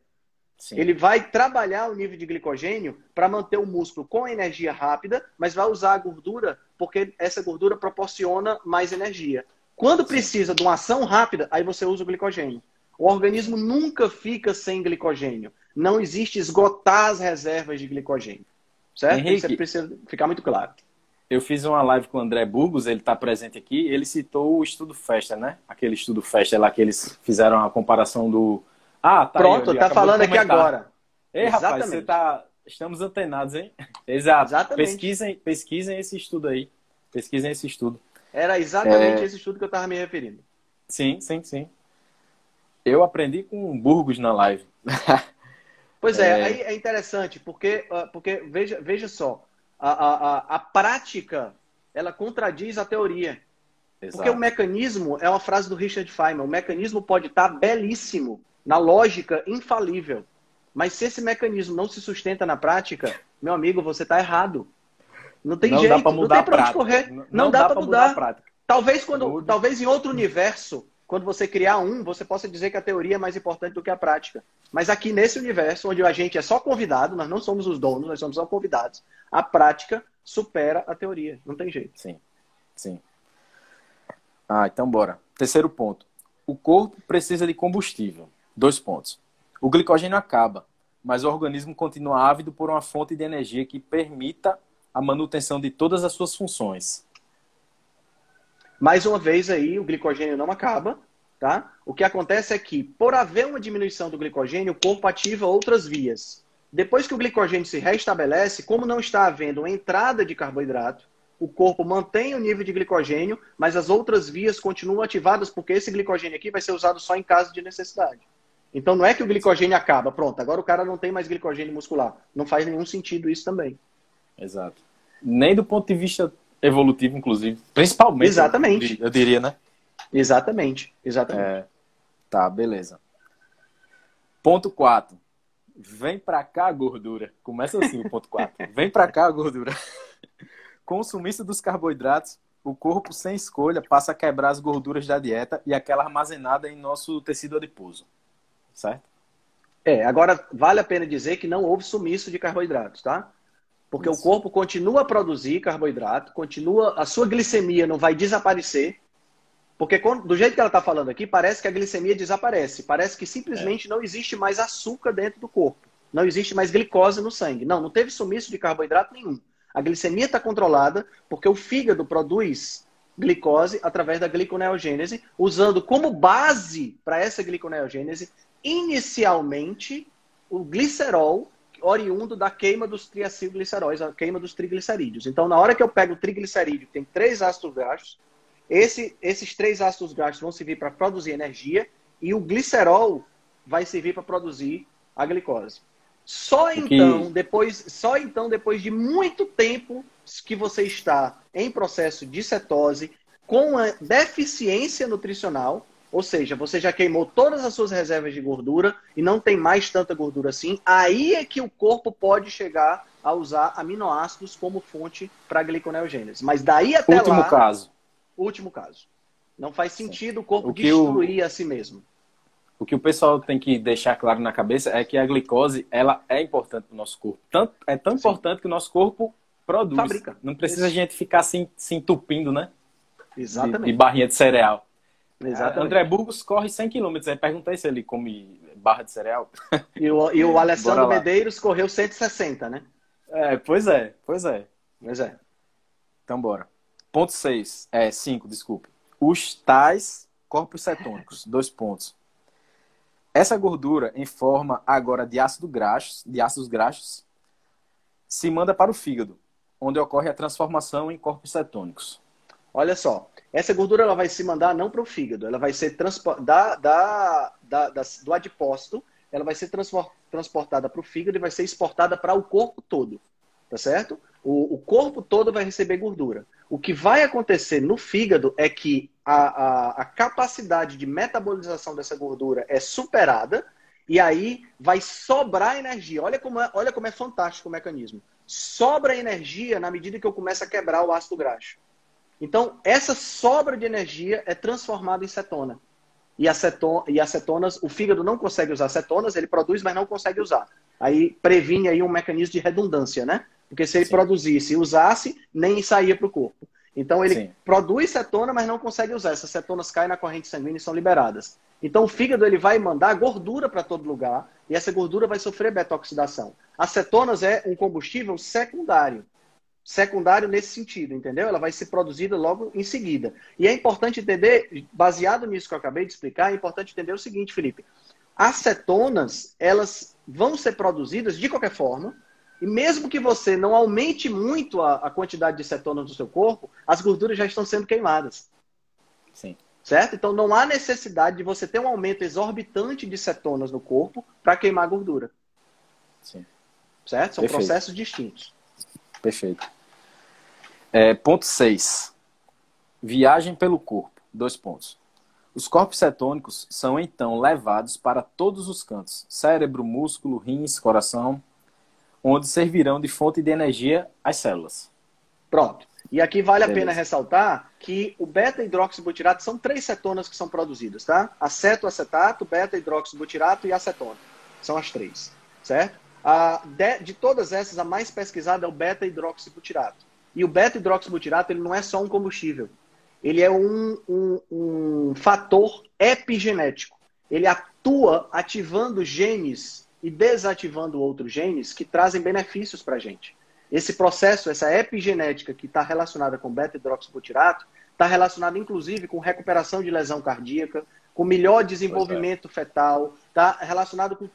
Sim. Ele vai trabalhar o nível de glicogênio para manter o músculo com energia rápida, mas vai usar a gordura porque essa gordura proporciona mais energia. Quando precisa de uma ação rápida, aí você usa o glicogênio. O organismo nunca fica sem glicogênio. Não existe esgotar as reservas de glicogênio. Certo? Henrique, Isso precisa ficar muito claro. Eu fiz uma live com o André Burgos, ele está presente aqui. Ele citou o estudo Festa, né? Aquele estudo Festa lá que eles fizeram a comparação do. Ah, tá. Pronto, aí, tá falando aqui agora. Ei, Exatamente. rapaz, você tá. Estamos antenados, hein? Exato. Exatamente. Pesquisem, pesquisem esse estudo aí. Pesquisem esse estudo. Era exatamente é... esse estudo que eu estava me referindo. Sim, sim, sim. Eu aprendi com Burgos na live. Pois é, é, aí é interessante, porque, ah, porque veja, veja só, a, a, a prática ela contradiz a teoria. Exato. Porque o mecanismo é uma frase do Richard Feynman, o mecanismo pode estar belíssimo, na lógica infalível. Mas se esse mecanismo não se sustenta na prática, meu amigo, você está errado. Não tem não jeito, dá não tem para onde correr. Não, não dá, dá para mudar. mudar talvez quando, talvez em outro universo quando você criar um, você possa dizer que a teoria é mais importante do que a prática. Mas aqui nesse universo, onde a gente é só convidado, nós não somos os donos, nós somos só convidados, a prática supera a teoria. Não tem jeito. Sim, sim. Ah, então bora. Terceiro ponto. O corpo precisa de combustível. Dois pontos. O glicogênio acaba, mas o organismo continua ávido por uma fonte de energia que permita a manutenção de todas as suas funções. Mais uma vez aí, o glicogênio não acaba, tá? O que acontece é que, por haver uma diminuição do glicogênio, o corpo ativa outras vias. Depois que o glicogênio se restabelece, como não está havendo entrada de carboidrato, o corpo mantém o nível de glicogênio, mas as outras vias continuam ativadas porque esse glicogênio aqui vai ser usado só em caso de necessidade. Então não é que o glicogênio acaba, pronto, agora o cara não tem mais glicogênio muscular. Não faz nenhum sentido isso também. Exato. Nem do ponto de vista evolutivo, inclusive. Principalmente. Exatamente. Eu diria, né? Exatamente. Exatamente. É... Tá, beleza. Ponto 4. Vem pra cá gordura. Começa assim o ponto 4. Vem pra cá gordura. Consumista dos carboidratos, o corpo sem escolha passa a quebrar as gorduras da dieta e aquela armazenada em nosso tecido adiposo. Certo? É, agora vale a pena dizer que não houve sumiço de carboidratos, tá? Porque Isso. o corpo continua a produzir carboidrato, continua, a sua glicemia não vai desaparecer. Porque do jeito que ela está falando aqui, parece que a glicemia desaparece. Parece que simplesmente é. não existe mais açúcar dentro do corpo. Não existe mais glicose no sangue. Não, não teve sumiço de carboidrato nenhum. A glicemia está controlada porque o fígado produz glicose através da gliconeogênese, usando como base para essa gliconeogênese, inicialmente, o glicerol oriundo da queima dos triacilgliceróis, a queima dos triglicerídeos. Então, na hora que eu pego o triglicerídeo, que tem três ácidos graxos, esse, esses três ácidos graxos vão servir para produzir energia e o glicerol vai servir para produzir a glicose. Só então, depois, só então, depois de muito tempo que você está em processo de cetose, com a deficiência nutricional, ou seja, você já queimou todas as suas reservas de gordura e não tem mais tanta gordura assim. Aí é que o corpo pode chegar a usar aminoácidos como fonte para gliconeogênese. Mas daí até último lá... Último caso. Último caso. Não faz sentido o corpo o destruir o... a si mesmo. O que o pessoal tem que deixar claro na cabeça é que a glicose ela é importante para o nosso corpo. Tanto, é tão Sim. importante que o nosso corpo produz. Fabrica. Não precisa Isso. a gente ficar assim, se entupindo, né? Exatamente. De, de barrinha de cereal. Exatamente. André Burgos corre 100 km. Aí perguntei se ele come barra de cereal. E o, e o Alessandro Medeiros correu 160, né? É, pois é, pois é. Pois é. Então bora. Ponto 6. É, 5, desculpe. Os tais corpos cetônicos. Dois pontos. Essa gordura em forma agora de ácido graxos, de ácidos graxos, se manda para o fígado, onde ocorre a transformação em corpos cetônicos. Olha só, essa gordura ela vai se mandar não para o fígado, ela vai ser da, da, da, da, do adipócito, ela vai ser transportada para o fígado e vai ser exportada para o corpo todo, tá certo? O, o, corpo todo vai receber gordura. O que vai acontecer no fígado é que a, a, a capacidade de metabolização dessa gordura é superada e aí vai sobrar energia. Olha como é, olha como é fantástico o mecanismo. Sobra energia na medida que eu começo a quebrar o ácido graxo. Então, essa sobra de energia é transformada em cetona. e, aceton, e acetonas, o fígado não consegue usar acetonas, ele produz, mas não consegue usar. Aí previne aí um mecanismo de redundância, né? Porque se ele Sim. produzisse e usasse, nem saía para o corpo. Então ele Sim. produz cetona, mas não consegue usar. Essas cetonas caem na corrente sanguínea e são liberadas. Então o fígado ele vai mandar gordura para todo lugar e essa gordura vai sofrer beta-oxidação. As cetonas é um combustível secundário. Secundário nesse sentido, entendeu? Ela vai ser produzida logo em seguida. E é importante entender, baseado nisso que eu acabei de explicar, é importante entender o seguinte, Felipe. As cetonas, elas vão ser produzidas de qualquer forma, e mesmo que você não aumente muito a, a quantidade de cetonas do seu corpo, as gorduras já estão sendo queimadas. Sim. Certo? Então não há necessidade de você ter um aumento exorbitante de cetonas no corpo para queimar gordura. Sim. Certo? São Perfeito. processos distintos. Perfeito. É, ponto 6. Viagem pelo corpo. Dois pontos. Os corpos cetônicos são então levados para todos os cantos: cérebro, músculo, rins, coração, onde servirão de fonte de energia às células. Pronto. E aqui vale Beleza. a pena ressaltar que o beta-hidroxibutirato são três cetonas que são produzidas, tá? Aceto-acetato, beta-hidroxibutirato e acetona. São as três, certo? A, de, de, todas essas, a mais pesquisada é o beta-hidroxibutirato. E o beta-hidroxibutirato ele não é só um combustível. Ele é um, um, um fator epigenético. Ele atua ativando genes e desativando outros genes que trazem benefícios para a gente. Esse processo, essa epigenética que está relacionada com beta-hidroxibutirato, está relacionada inclusive com recuperação de lesão cardíaca, com melhor desenvolvimento é. fetal, está relacionado com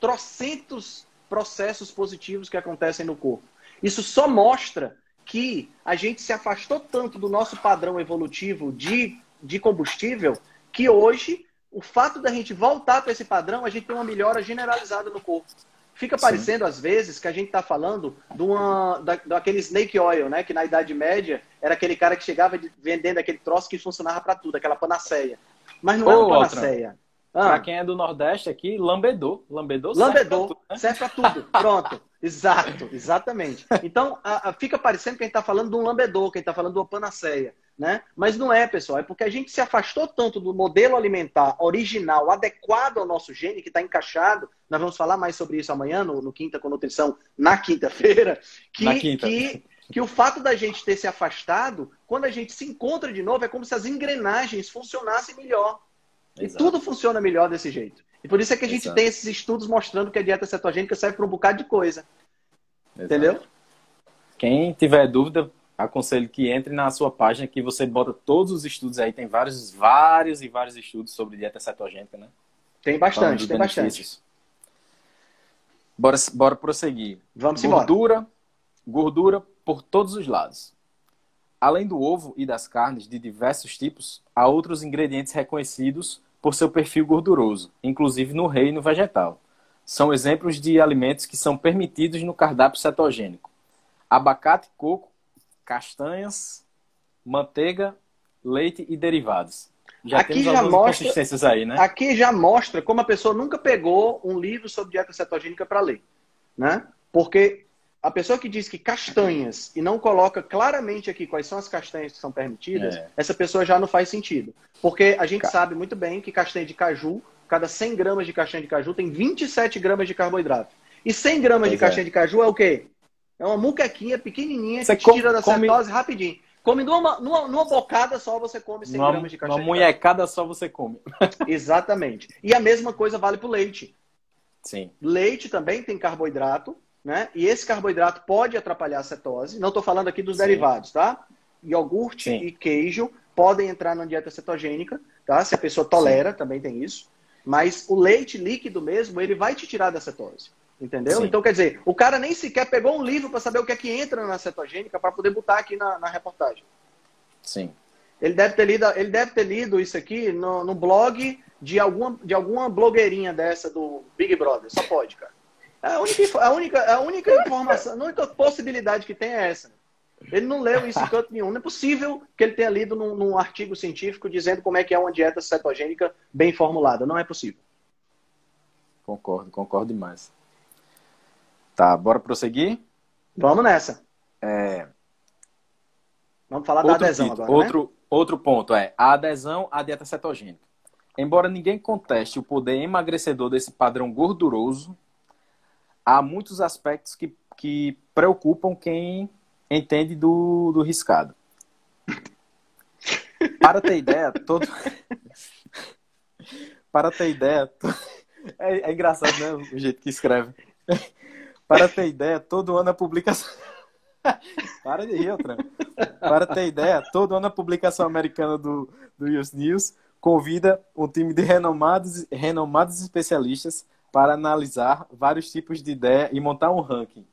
trocentos processos positivos que acontecem no corpo. Isso só mostra que a gente se afastou tanto do nosso padrão evolutivo de, de combustível que hoje o fato da gente voltar para esse padrão, a gente tem uma melhora generalizada no corpo. Fica parecendo, Sim. às vezes, que a gente está falando de uma, da, daquele snake oil, né? Que na Idade Média era aquele cara que chegava vendendo aquele troço que funcionava para tudo, aquela panaceia. Mas não é uma panaceia. Ah. Para quem é do Nordeste aqui, lambedor. Lambedor, lambedor serve para tudo. Né? tudo. Pronto. Exato, exatamente. Então, a, a, fica parecendo que a gente está falando de um lambedor, que a gente está falando de uma panaceia. Né? Mas não é, pessoal. É porque a gente se afastou tanto do modelo alimentar original, adequado ao nosso gene, que está encaixado. Nós vamos falar mais sobre isso amanhã, no, no Quinta com Nutrição, na quinta-feira. Que, na quinta. que, que o fato da gente ter se afastado, quando a gente se encontra de novo, é como se as engrenagens funcionassem melhor. Exato. E tudo funciona melhor desse jeito. E por isso é que a gente Exato. tem esses estudos mostrando que a dieta cetogênica serve para um bocado de coisa. Exato. Entendeu? Quem tiver dúvida, aconselho que entre na sua página que você bota todos os estudos aí. Tem vários, vários e vários estudos sobre dieta cetogênica, né? Tem bastante, tem bastante. Bora, bora prosseguir. Vamos gordura, embora. Gordura por todos os lados. Além do ovo e das carnes de diversos tipos, há outros ingredientes reconhecidos por seu perfil gorduroso, inclusive no reino vegetal. São exemplos de alimentos que são permitidos no cardápio cetogênico. Abacate, coco, castanhas, manteiga, leite e derivados. Já aqui já mostra, aí, né? Aqui já mostra como a pessoa nunca pegou um livro sobre dieta cetogênica para ler, né? Porque a pessoa que diz que castanhas e não coloca claramente aqui quais são as castanhas que são permitidas, é. essa pessoa já não faz sentido. Porque a gente Ca... sabe muito bem que castanha de caju, cada 100 gramas de castanha de caju tem 27 gramas de carboidrato. E 100 gramas pois de castanha é. de caju é o quê? É uma muquequinha pequenininha você que come, tira da come... cetose rapidinho. Come numa, numa, numa, bocada só, você come 100 uma, gramas de castanha. Uma munhecada só você come. Exatamente. E a mesma coisa vale para o leite. Sim. Leite também tem carboidrato, né? E esse carboidrato pode atrapalhar a cetose. Não estou falando aqui dos Sim. derivados, tá? Iogurte Sim. e queijo podem entrar na dieta cetogênica, tá? Se a pessoa tolera, Sim. também tem isso. Mas o leite líquido mesmo, ele vai te tirar da cetose. Entendeu? Então, quer dizer, o cara nem sequer pegou um livro para saber o que é que entra na cetogênica para poder botar aqui na, na, reportagem. Sim. Ele deve ter lido, ele deve ter lido isso aqui no, no blog de alguma, de alguma blogueirinha dessa do Big Brother. Só pode, cara. A única, a única, a única informação, a única possibilidade que tem é essa. Ele não leu isso em canto nenhum. Não é possível que ele tenha lido num, num artigo científico dizendo como é que é uma dieta cetogênica bem formulada. Não é possível. Concordo, concordo demais. Tá, bora prosseguir? Vamos nessa. É... Vamos falar outro da adesão agora. Outro, né? outro ponto é a adesão à dieta cetogênica. embora ninguém conteste o poder emagrecedor desse padrão gorduroso, há muitos aspectos que, que preocupam quem entende do, do riscado. Para ter ideia, todo. Para ter ideia. É, é engraçado, né? O jeito que escreve. Para ter ideia, todo ano a publicação. Para de rir, outra. Para ter ideia, todo ano a publicação americana do, do US News convida um time de renomados, renomados especialistas para analisar vários tipos de ideia e montar um ranking.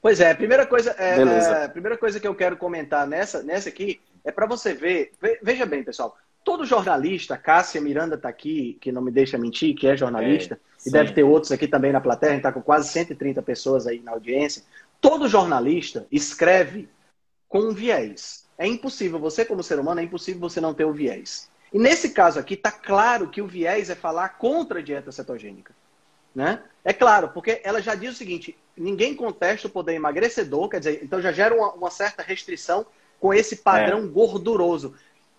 Pois é, primeira coisa, é, é, primeira coisa que eu quero comentar nessa, nessa aqui é para você ver. Veja bem, pessoal. Todo jornalista, Cássia Miranda está aqui, que não me deixa mentir, que é jornalista, é, e deve ter outros aqui também na plateia, a gente está com quase 130 pessoas aí na audiência. Todo jornalista escreve com um viés. É impossível, você como ser humano, é impossível você não ter o um viés. E nesse caso aqui, está claro que o viés é falar contra a dieta cetogênica. Né? É claro, porque ela já diz o seguinte: ninguém contesta o poder emagrecedor, quer dizer, então já gera uma, uma certa restrição com esse padrão é. gorduroso.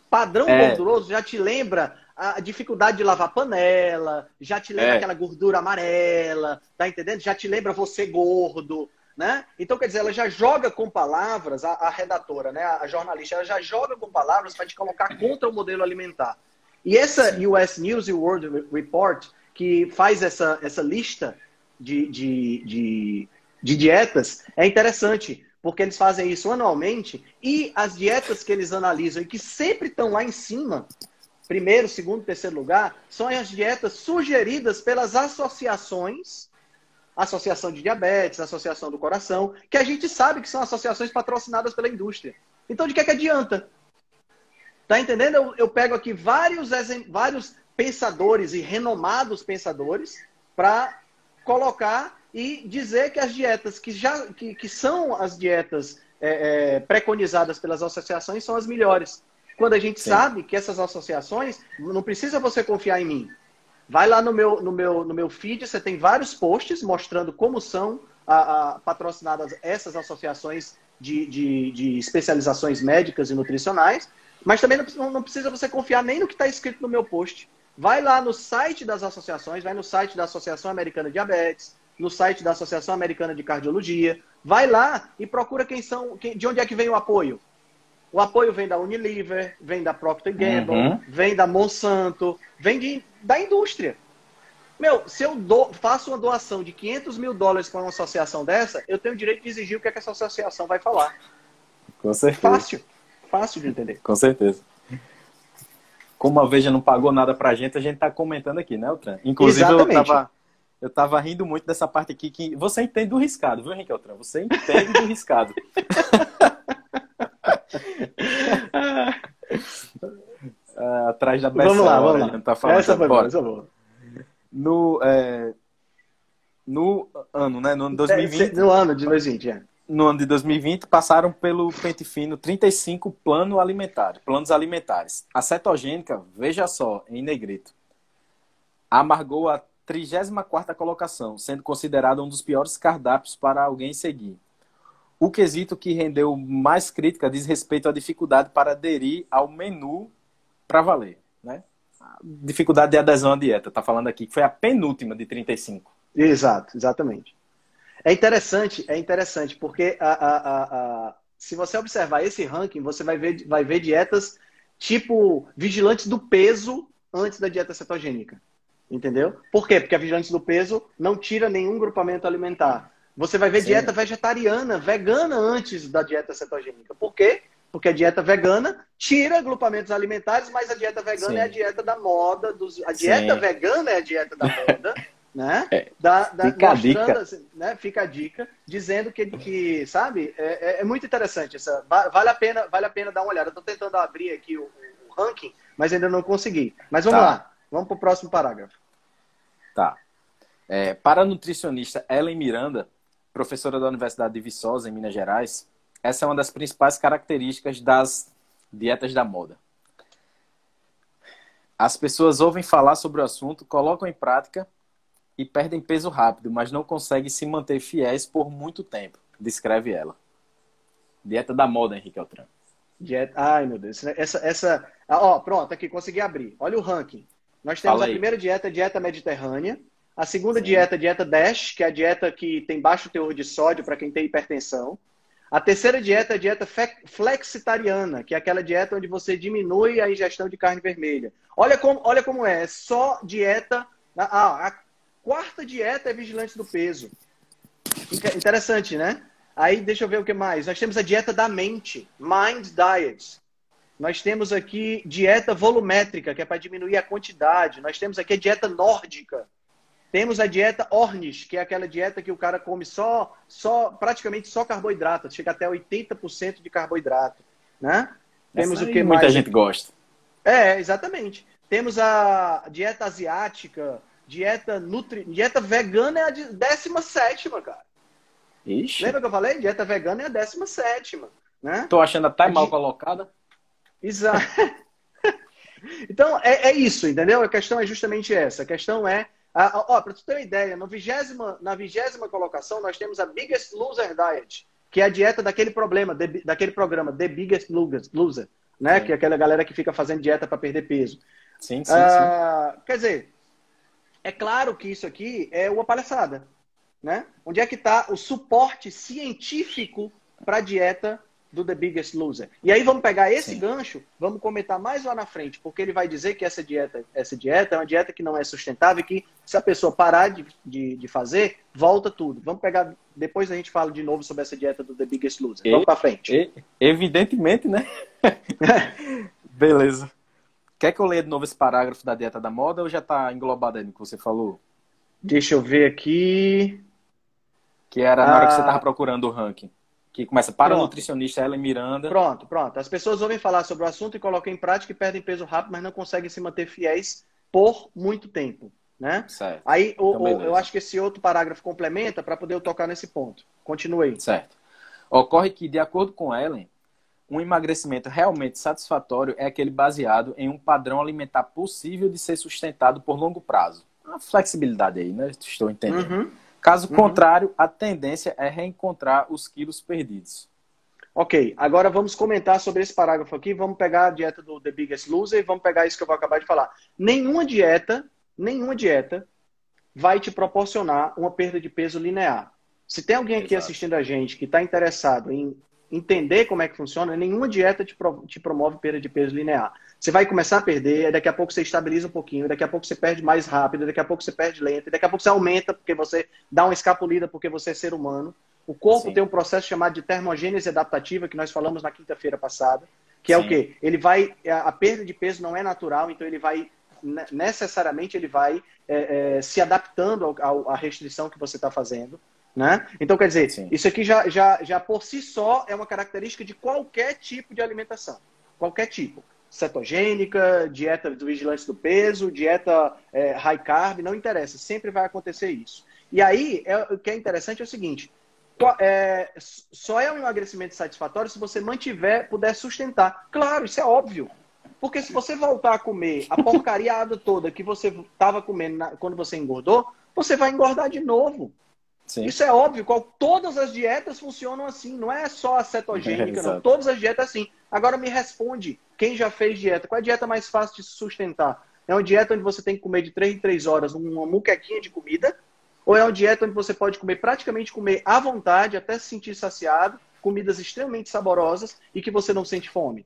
Padrão é. gorduroso já te lembra a dificuldade de lavar panela, já te lembra é. aquela gordura amarela, tá entendendo? Já te lembra você gordo, né? Então, quer dizer, ela já joga com palavras, a, a redatora, né, a, jornalista, ela já joga com palavras para te colocar contra o modelo alimentar. E essa US News e World Report, que faz essa, essa lista de, de, de, de dietas, é interessante, porque eles fazem isso anualmente e as dietas que eles analisam e que sempre estão lá em cima, primeiro, segundo, terceiro lugar, são as dietas sugeridas pelas associações Associação de Diabetes, Associação do Coração, que a gente sabe que são associações patrocinadas pela indústria. Então, de que, é que adianta? Tá entendendo? Eu, eu pego aqui vários, vários pensadores e renomados pensadores para colocar e dizer que as dietas que já que, que são as dietas é, é, preconizadas pelas associações são as melhores. Quando a gente Sim. sabe que essas associações, não precisa você confiar em mim. Vai lá no meu, no meu, no meu feed, você tem vários posts mostrando como são a, a, patrocinadas essas associações de, de, de, especializações médicas e nutricionais, mas também não, não precisa você confiar nem no que está escrito no meu post. Vai lá no site das associações, vai no site da Associação Americana de Diabetes, no site da Associação Americana de Cardiologia, vai lá e procura quem são, quem, de onde é que vem o apoio. O apoio vem da Unilever, vem da Procter Gamble, uhum. vem da Monsanto, vem de, da indústria. Meu, se eu do, faço uma doação de 500 mil dólares para uma associação dessa, eu tenho o direito de exigir o que, é que essa associação vai falar. Com certeza. Fácil. Fácil de entender. Com certeza. Como a Veja não pagou nada pra gente, a gente tá comentando aqui, né, Altran? Inclusive, Exatamente. eu tava, eu tava rindo muito dessa parte aqui que você entende do riscado, viu, Henrique Altran? Você entende do riscado. uh, atrás da peça. Vamos lá, vamos lá. Tá falando, essa foi boa, essa boa. No, é, no ano, né? No ano 2020. No ano de 2020, é. No ano de 2020, passaram pelo pente fino 35 plano alimentar, planos alimentares. A cetogênica, veja só, em negrito, amargou a 34ª colocação, sendo considerada um dos piores cardápios para alguém seguir. O quesito que rendeu mais crítica diz respeito à dificuldade para aderir ao menu para valer, né? A dificuldade de adesão à dieta, tá falando aqui, que foi a penúltima de 35. Exato, exatamente. É interessante, é interessante, porque a, a, a, se você observar esse ranking, você vai ver, vai ver dietas tipo vigilantes do peso antes da dieta cetogênica. Entendeu? Por quê? Porque a vigilante do peso não tira nenhum grupamento alimentar. Você vai ver Sim. dieta vegetariana, vegana antes da dieta cetogênica. Por quê? Porque a dieta vegana tira grupamentos alimentares, mas a dieta vegana Sim. é a dieta da moda. Dos... A dieta Sim. vegana é a dieta da moda. né? É. Da, da, Fica a dica. Assim, né? Fica a dica, dizendo que, que sabe, é, é, é, muito interessante. Essa, vale, a pena, vale a pena dar uma olhada. Estou tentando abrir aqui o, o, ranking, mas ainda não consegui. Mas vamos tá. lá, vamos para o próximo parágrafo. Tá. É, para a nutricionista Ellen Miranda, professora da Universidade de Viçosa, em Minas Gerais, essa é uma das principais características das dietas da moda. As pessoas ouvem falar sobre o assunto, colocam em prática e perdem peso rápido, mas não conseguem se manter fiéis por muito tempo, descreve ela. Dieta da moda, Henrique Altran. Dieta... Ai, meu Deus. Essa, essa... Ah, ó, pronto, aqui, consegui abrir. Olha o ranking. Nós temos a primeira dieta, a dieta mediterrânea. A segunda Sim. dieta, a dieta DASH, que é a dieta que tem baixo teor de sódio para quem tem hipertensão. A terceira dieta é a dieta flexitariana, que é aquela dieta onde você diminui a ingestão de carne vermelha. Olha como, olha como é, é só dieta. Ah, a quarta dieta é vigilante do peso. Interessante, né? Aí deixa eu ver o que mais. Nós temos a dieta da mente, Mind Diet. Nós temos aqui dieta volumétrica, que é para diminuir a quantidade. Nós temos aqui a dieta nórdica. Temos a dieta Ornish, que é aquela dieta que o cara come só, só praticamente só carboidrato, chega até 80% de carboidrato, né? Temos o que mais? Muita gente gosta. É, exatamente. Temos a dieta asiática, dieta nutri, dieta vegana é a 17 cara. Ixi. Lembra que eu falei? Dieta vegana é a 17 né? Tô achando até mal colocada. Exato. então, é, é, isso, entendeu? A questão é justamente essa. A questão é. Ó, para tu ter uma ideia, no vigésima, na vigésima colocação, nós temos a Biggest Loser Diet, que é a dieta daquele problema, de, daquele programa, The Biggest Loser, né? Sim. Que é aquela galera que fica fazendo dieta para perder peso. Sim, sim, ah, sim. Quer dizer, é claro que isso aqui é uma palhaçada. Né? Onde é que está o suporte científico para a dieta do The Biggest Loser. E aí vamos pegar esse Sim. gancho, vamos comentar mais lá na frente, porque ele vai dizer que essa dieta, essa dieta é uma dieta que não é sustentável e que se a pessoa parar de, de, de fazer, volta tudo. Vamos pegar, depois a gente fala de novo sobre essa dieta do The Biggest Loser. E, vamos para frente. E, evidentemente, né? Beleza. Quer que eu leia de novo esse parágrafo da dieta da moda ou já está englobado aí no que você falou? Deixa eu ver aqui. Que era na hora que você estava ah. procurando o ranking que começa para pronto. nutricionista Ellen Miranda. Pronto, pronto. As pessoas ouvem falar sobre o assunto e colocam em prática e perdem peso rápido, mas não conseguem se manter fiéis por muito tempo. Né? Certo. Aí o, então, o, eu acho que esse outro parágrafo complementa para poder eu tocar nesse ponto. Continue. Certo. Ocorre que, de acordo com Ellen, um emagrecimento realmente satisfatório é aquele baseado em um padrão alimentar possível de ser sustentado por longo prazo. Uma flexibilidade aí, né? Estou entendendo. Uhum. Caso uhum. contrário, a tendência é reencontrar os quilos perdidos. Ok, agora vamos comentar sobre esse parágrafo aqui. Vamos pegar a dieta do The Biggest Loser e vamos pegar isso que eu vou acabar de falar. Nenhuma dieta, nenhuma dieta vai te proporcionar uma perda de peso linear. Se tem alguém aqui Exato. assistindo a gente que está interessado em entender como é que funciona, nenhuma dieta te, pro, te promove perda de peso linear. Você vai começar a perder, daqui a pouco você estabiliza um pouquinho, daqui a pouco você perde mais rápido, daqui a pouco você perde lento, daqui a pouco você aumenta porque você dá uma escapulida porque você é ser humano. O corpo Sim. tem um processo chamado de termogênese adaptativa, que nós falamos na quinta-feira passada, que é Sim. o quê? Ele vai. A perda de peso não é natural, então ele vai. Necessariamente ele vai é, é, se adaptando à restrição que você está fazendo. Né? Então, quer dizer, Sim. isso aqui já, já, já por si só é uma característica de qualquer tipo de alimentação. Qualquer tipo. Cetogênica, dieta do vigilante do peso, dieta é, high carb, não interessa. Sempre vai acontecer isso. E aí, é, o que é interessante é o seguinte: é, só é um emagrecimento satisfatório se você mantiver, puder sustentar. Claro, isso é óbvio. Porque se você voltar a comer a porcariada toda que você estava comendo na, quando você engordou, você vai engordar de novo. Sim. Isso é óbvio, qual, todas as dietas funcionam assim, não é só a cetogênica, é, não. Todas as dietas assim. Agora me responde, quem já fez dieta, qual é a dieta mais fácil de se sustentar? É uma dieta onde você tem que comer de 3 em 3 horas uma muquequinha de comida? Ou é uma dieta onde você pode comer praticamente comer à vontade, até se sentir saciado, comidas extremamente saborosas e que você não sente fome?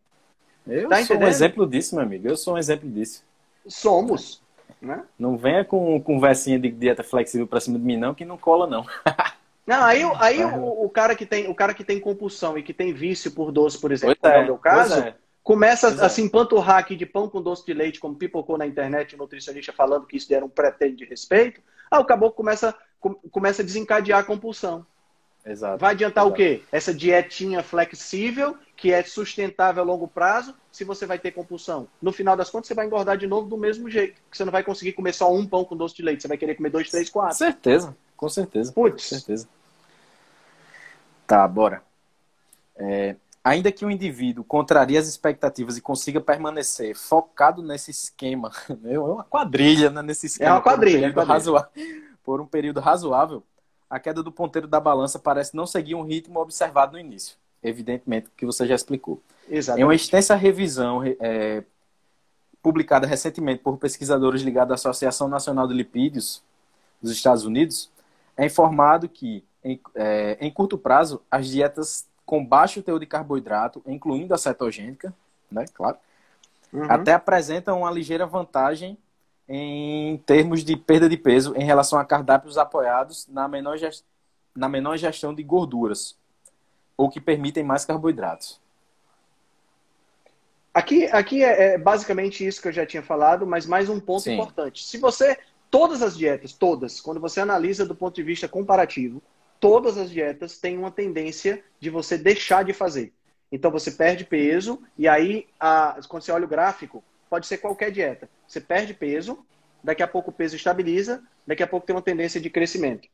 Eu tá sou entendendo? um exemplo disso, meu amigo. Eu sou um exemplo disso. Somos. Né? Não venha com conversinha de dieta flexível para cima de mim, não, que não cola, não. Não, aí, aí o, o, cara que tem, o cara que tem compulsão e que tem vício por doce, por exemplo, como é, é o meu caso, é. começa a se empanturrar aqui de pão com doce de leite, como pipocou na internet, o nutricionista falando que isso era um pretende de respeito. Ah, o caboclo começa, começa a desencadear a compulsão. Exato. Vai adiantar exato. o quê? Essa dietinha flexível, que é sustentável a longo prazo, se você vai ter compulsão. No final das contas, você vai engordar de novo do mesmo jeito. Você não vai conseguir comer só um pão com doce de leite. Você vai querer comer dois, três, quatro. Certeza, com certeza. Putz. Com certeza. Tá, bora. É, ainda que o indivíduo contrarie as expectativas e consiga permanecer focado nesse esquema, é uma quadrilha né, nesse esquema. É uma quadrilha. Por um, razoável, por um período razoável, a queda do ponteiro da balança parece não seguir um ritmo observado no início. Evidentemente, que você já explicou. Exatamente. Em uma extensa revisão é, publicada recentemente por pesquisadores ligados à Associação Nacional de Lipídios dos Estados Unidos, é informado que, em, é, em curto prazo, as dietas com baixo teor de carboidrato, incluindo a cetogênica, né, claro, uhum. até apresentam uma ligeira vantagem em termos de perda de peso em relação a cardápios apoiados na menor, gest... na menor gestão de gorduras, ou que permitem mais carboidratos. Aqui, aqui é, é, basicamente isso que eu já tinha falado, mas mais um ponto Sim. importante. Se você, todas as dietas, todas, quando você analisa do ponto de vista comparativo, todas as dietas têm uma tendência de você deixar de fazer. Então você perde peso e aí, a, quando você olha o gráfico, pode ser qualquer dieta. Você perde peso, daqui a pouco o peso estabiliza, daqui a pouco tem uma tendência de crescimento.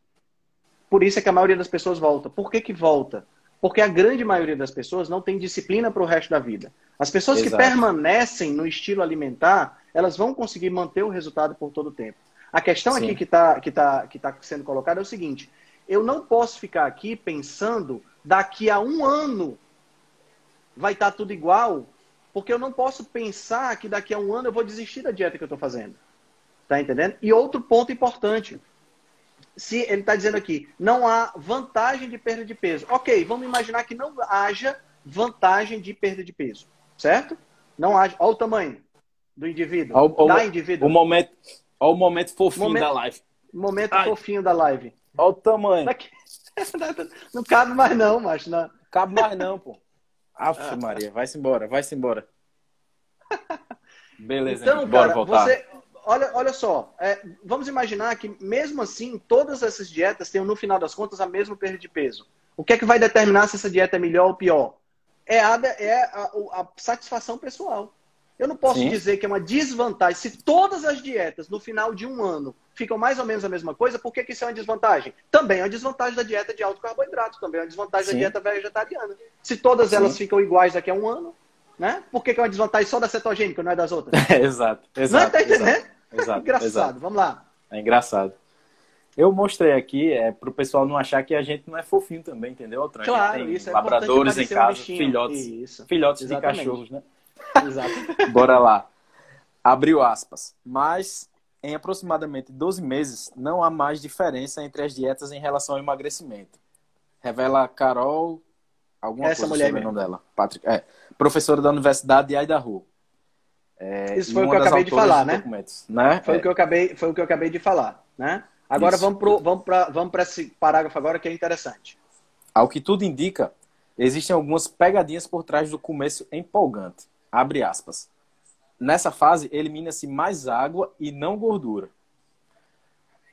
Por isso é que a maioria das pessoas volta. Por que, que volta? Porque a grande maioria das pessoas não tem disciplina para o resto da vida. As pessoas Exato. que permanecem no estilo alimentar, elas vão conseguir manter o resultado por todo o tempo. A questão Sim. aqui que está que tá, que tá sendo colocada é o seguinte: eu não posso ficar aqui pensando daqui a um ano vai estar tá tudo igual, porque eu não posso pensar que daqui a um ano eu vou desistir da dieta que eu estou fazendo. Tá entendendo? E outro ponto importante. Se ele está dizendo aqui, não há vantagem de perda de peso. Ok, vamos imaginar que não haja vantagem de perda de peso. Certo? Não haja. Olha o tamanho do indivíduo. Olha, da indivíduo. O momento, olha o momento fofinho momento, da live. Momento Ai. fofinho da live. Olha o tamanho. Não cabe mais não, macho. Não. Cabe mais não, pô. Aff, ah. Maria, vai-se embora, vai-se embora. Beleza, então, bora cara, voltar. Você, olha, olha só, é, vamos imaginar que mesmo assim, todas essas dietas têm, no final das contas, a mesma perda de peso. O que é que vai determinar se essa dieta é melhor ou pior? É a, é a, a satisfação pessoal. Eu não posso Sim. dizer que é uma desvantagem. Se todas as dietas, no final de um ano, ficam mais ou menos a mesma coisa, por que, que isso é uma desvantagem? Também é uma desvantagem da dieta de alto carboidrato, também é uma desvantagem Sim. da dieta vegetariana. Se todas Sim. elas ficam iguais daqui a um ano, né? Por que, que é uma desvantagem só da cetogênica, não é das outras? É, exato, exato. Não é, tá entendendo? Exato, exato engraçado, exato. vamos lá. É engraçado. Eu mostrei aqui é, para o pessoal não achar que a gente não é fofinho também, entendeu? Claro, isso é labradores em casa, um filhotes, isso. filhotes Exatamente. de cachorros, né? Exato. Bora lá. Abriu aspas. Mas em aproximadamente 12 meses não há mais diferença entre as dietas em relação ao emagrecimento. Revela Carol alguma Essa coisa mulher sobre o nome dela. Patrick, é, professora da Universidade de Idaho. É, Isso foi o que eu acabei de falar, né? né? Foi, é. o que eu acabei, foi o que eu acabei de falar, né? Agora Isso. vamos para vamos vamos esse parágrafo agora que é interessante. Ao que tudo indica, existem algumas pegadinhas por trás do começo empolgante. Abre aspas. Nessa fase, elimina-se mais água e não gordura.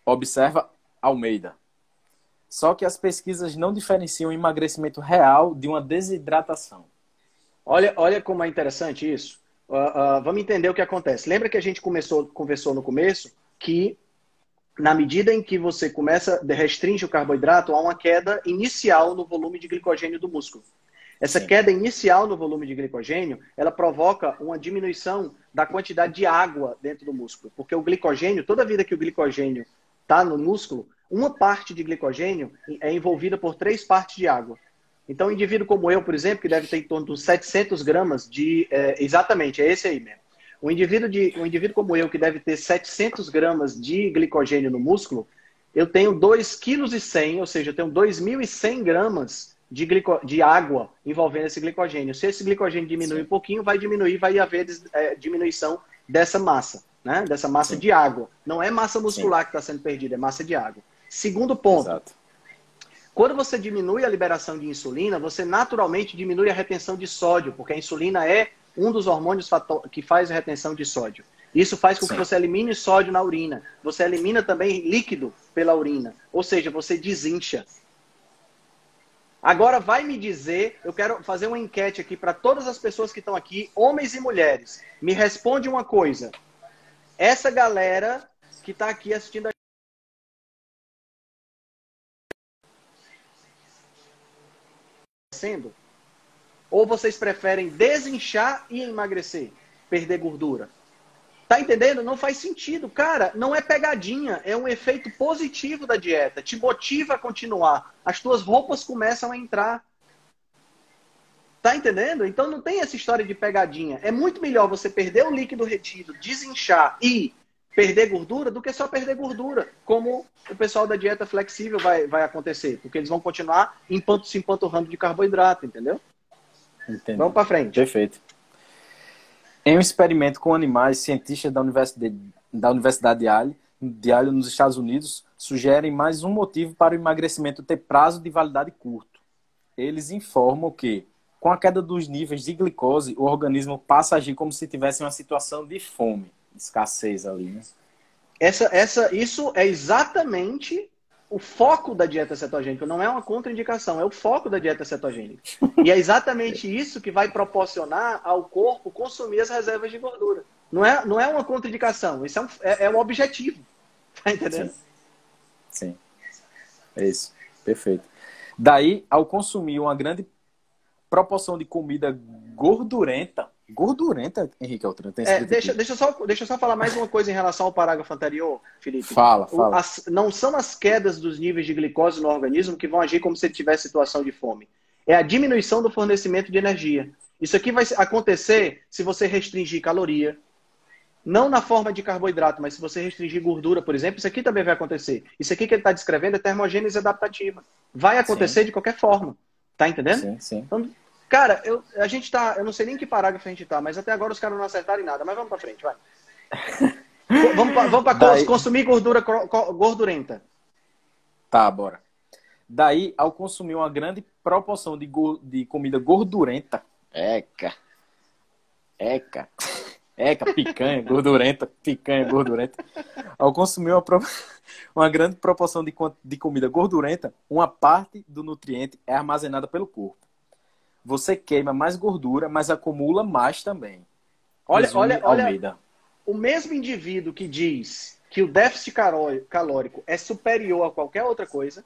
Observa Almeida. Só que as pesquisas não diferenciam o emagrecimento real de uma desidratação. Olha, olha como é interessante isso. Uh, uh, vamos entender o que acontece. Lembra que a gente começou, conversou no começo que na medida em que você começa, restringe o carboidrato, há uma queda inicial no volume de glicogênio do músculo. Essa Sim. queda inicial no volume de glicogênio, ela provoca uma diminuição da quantidade de água dentro do músculo. Porque o glicogênio, toda vida que o glicogênio está no músculo, uma parte de glicogênio é envolvida por três partes de água. Então, um indivíduo como eu, por exemplo, que deve ter em torno de 700 gramas de... É, exatamente, é esse aí mesmo. Um indivíduo, de, um indivíduo como eu, que deve ter 700 gramas de glicogênio no músculo, eu tenho 2,1 kg, ou seja, eu tenho 2.100 gramas de, glico, de água envolvendo esse glicogênio. Se esse glicogênio diminuir Sim. um pouquinho, vai diminuir, vai haver é, diminuição dessa massa, né? Dessa massa Sim. de água. Não é massa muscular Sim. que está sendo perdida, é massa de água. Segundo ponto. Exato. Quando você diminui a liberação de insulina, você naturalmente diminui a retenção de sódio, porque a insulina é um dos hormônios que faz a retenção de sódio. Isso faz com Sim. que você elimine sódio na urina. Você elimina também líquido pela urina. Ou seja, você desincha. Agora vai me dizer, eu quero fazer uma enquete aqui para todas as pessoas que estão aqui, homens e mulheres. Me responde uma coisa. Essa galera que está aqui assistindo a sendo? Ou vocês preferem desinchar e emagrecer, perder gordura? Tá entendendo? Não faz sentido. Cara, não é pegadinha, é um efeito positivo da dieta. Te motiva a continuar. As tuas roupas começam a entrar. Tá entendendo? Então não tem essa história de pegadinha. É muito melhor você perder o líquido retido, desinchar e perder gordura do que só perder gordura, como o pessoal da dieta flexível vai, vai acontecer, porque eles vão continuar empanto, se empanturrando de carboidrato, entendeu? Entendi. Vamos para frente. Perfeito. Em um experimento com animais, cientistas da Universidade, da Universidade de Yale, de Yale nos Estados Unidos sugerem mais um motivo para o emagrecimento ter prazo de validade curto. Eles informam que, com a queda dos níveis de glicose, o organismo passa a agir como se tivesse uma situação de fome, escassez ali, né? Essa, essa, isso é exatamente o foco da dieta cetogênica, não é uma contraindicação, é o foco da dieta cetogênica. E é exatamente isso que vai proporcionar ao corpo consumir as reservas de gordura. Não é, não é uma contraindicação, isso é, um, é, é um objetivo. Tá entendendo? Sim. Sim. É isso. Perfeito. Daí, ao consumir uma grande proporção de comida gordurenta, Gordurenta, Henrique Altran, tem é, deixa, deixa, só, deixa eu só falar mais uma coisa em relação ao parágrafo anterior, Felipe. Fala, fala. As, não são as quedas dos níveis de glicose no organismo que vão agir como se ele tivesse situação de fome. É a diminuição do fornecimento de energia. Isso aqui vai acontecer se você restringir caloria, não na forma de carboidrato, mas se você restringir gordura, por exemplo, isso aqui também vai acontecer. Isso aqui que ele está descrevendo é termogênese adaptativa. Vai acontecer sim. de qualquer forma. Tá entendendo? Sim, sim. Então, Cara, eu, a gente tá. Eu não sei nem que parágrafo a gente tá, mas até agora os caras não acertaram em nada. Mas vamos pra frente, vai. vamos pra, vamos pra Daí... consumir gordura gordurenta. Tá, bora. Daí, ao consumir uma grande proporção de, go de comida gordurenta, eca, eca, eca, picanha, gordurenta, picanha, gordurenta. Ao consumir uma, pro... uma grande proporção de, de comida gordurenta, uma parte do nutriente é armazenada pelo corpo você queima mais gordura, mas acumula mais também. Olha, olha, olha, o mesmo indivíduo que diz que o déficit calórico é superior a qualquer outra coisa,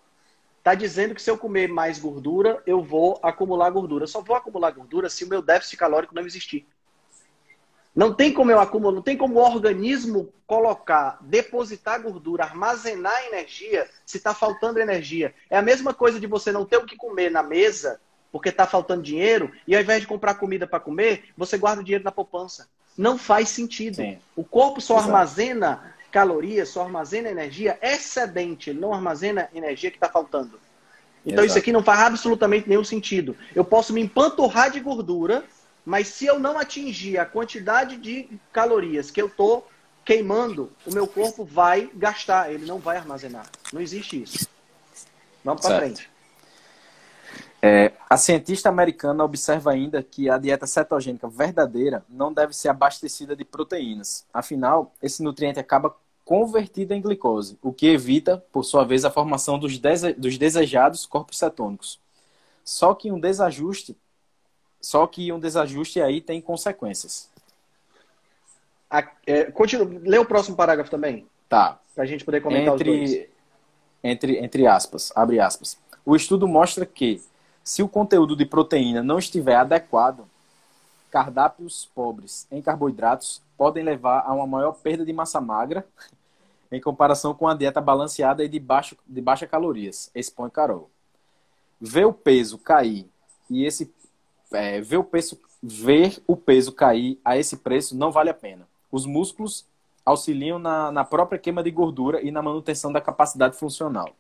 está dizendo que se eu comer mais gordura, eu vou acumular gordura. Eu só vou acumular gordura se o meu déficit calórico não existir. Não tem como eu acumular, não tem como o organismo colocar, depositar gordura, armazenar energia se está faltando energia. É a mesma coisa de você não ter o que comer na mesa porque está faltando dinheiro, e ao invés de comprar comida para comer, você guarda o dinheiro na poupança. Não faz sentido. Sim. O corpo só Exato. armazena calorias, só armazena energia excedente, ele não armazena energia que está faltando. Então Exato. isso aqui não faz absolutamente nenhum sentido. Eu posso me empanturrar de gordura, mas se eu não atingir a quantidade de calorias que eu estou queimando, o meu corpo vai gastar, ele não vai armazenar. Não existe isso. Vamos para frente. É, a cientista americana observa ainda que a dieta cetogênica verdadeira não deve ser abastecida de proteínas. Afinal, esse nutriente acaba convertido em glicose, o que evita, por sua vez, a formação dos, dese dos desejados corpos cetônicos. Só que um desajuste, só que um desajuste aí tem consequências. A, é, continua, lê o próximo parágrafo também. Tá. Para a gente poder comentar entre, os dois. Entre, entre aspas, abre aspas. O estudo mostra que se o conteúdo de proteína não estiver adequado, cardápios pobres em carboidratos podem levar a uma maior perda de massa magra em comparação com a dieta balanceada e de, baixo, de baixa calorias, expõe Carol. Ver o peso cair e esse é, ver o peso ver o peso cair a esse preço não vale a pena. Os músculos auxiliam na, na própria queima de gordura e na manutenção da capacidade funcional.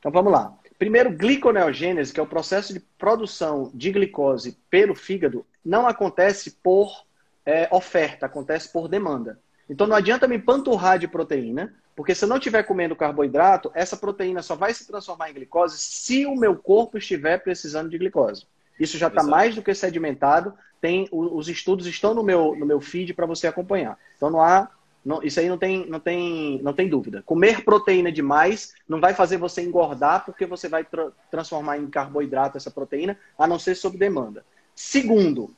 Então vamos lá. Primeiro, gliconeogênese, que é o processo de produção de glicose pelo fígado, não acontece por é, oferta, acontece por demanda. Então não adianta me panturrar de proteína, porque se eu não estiver comendo carboidrato, essa proteína só vai se transformar em glicose se o meu corpo estiver precisando de glicose. Isso já está mais do que sedimentado. Tem, os estudos estão no meu, no meu feed para você acompanhar. Então não há não, isso aí não tem, não, tem, não tem dúvida. Comer proteína demais não vai fazer você engordar, porque você vai tra transformar em carboidrato essa proteína, a não ser sob demanda. Segundo,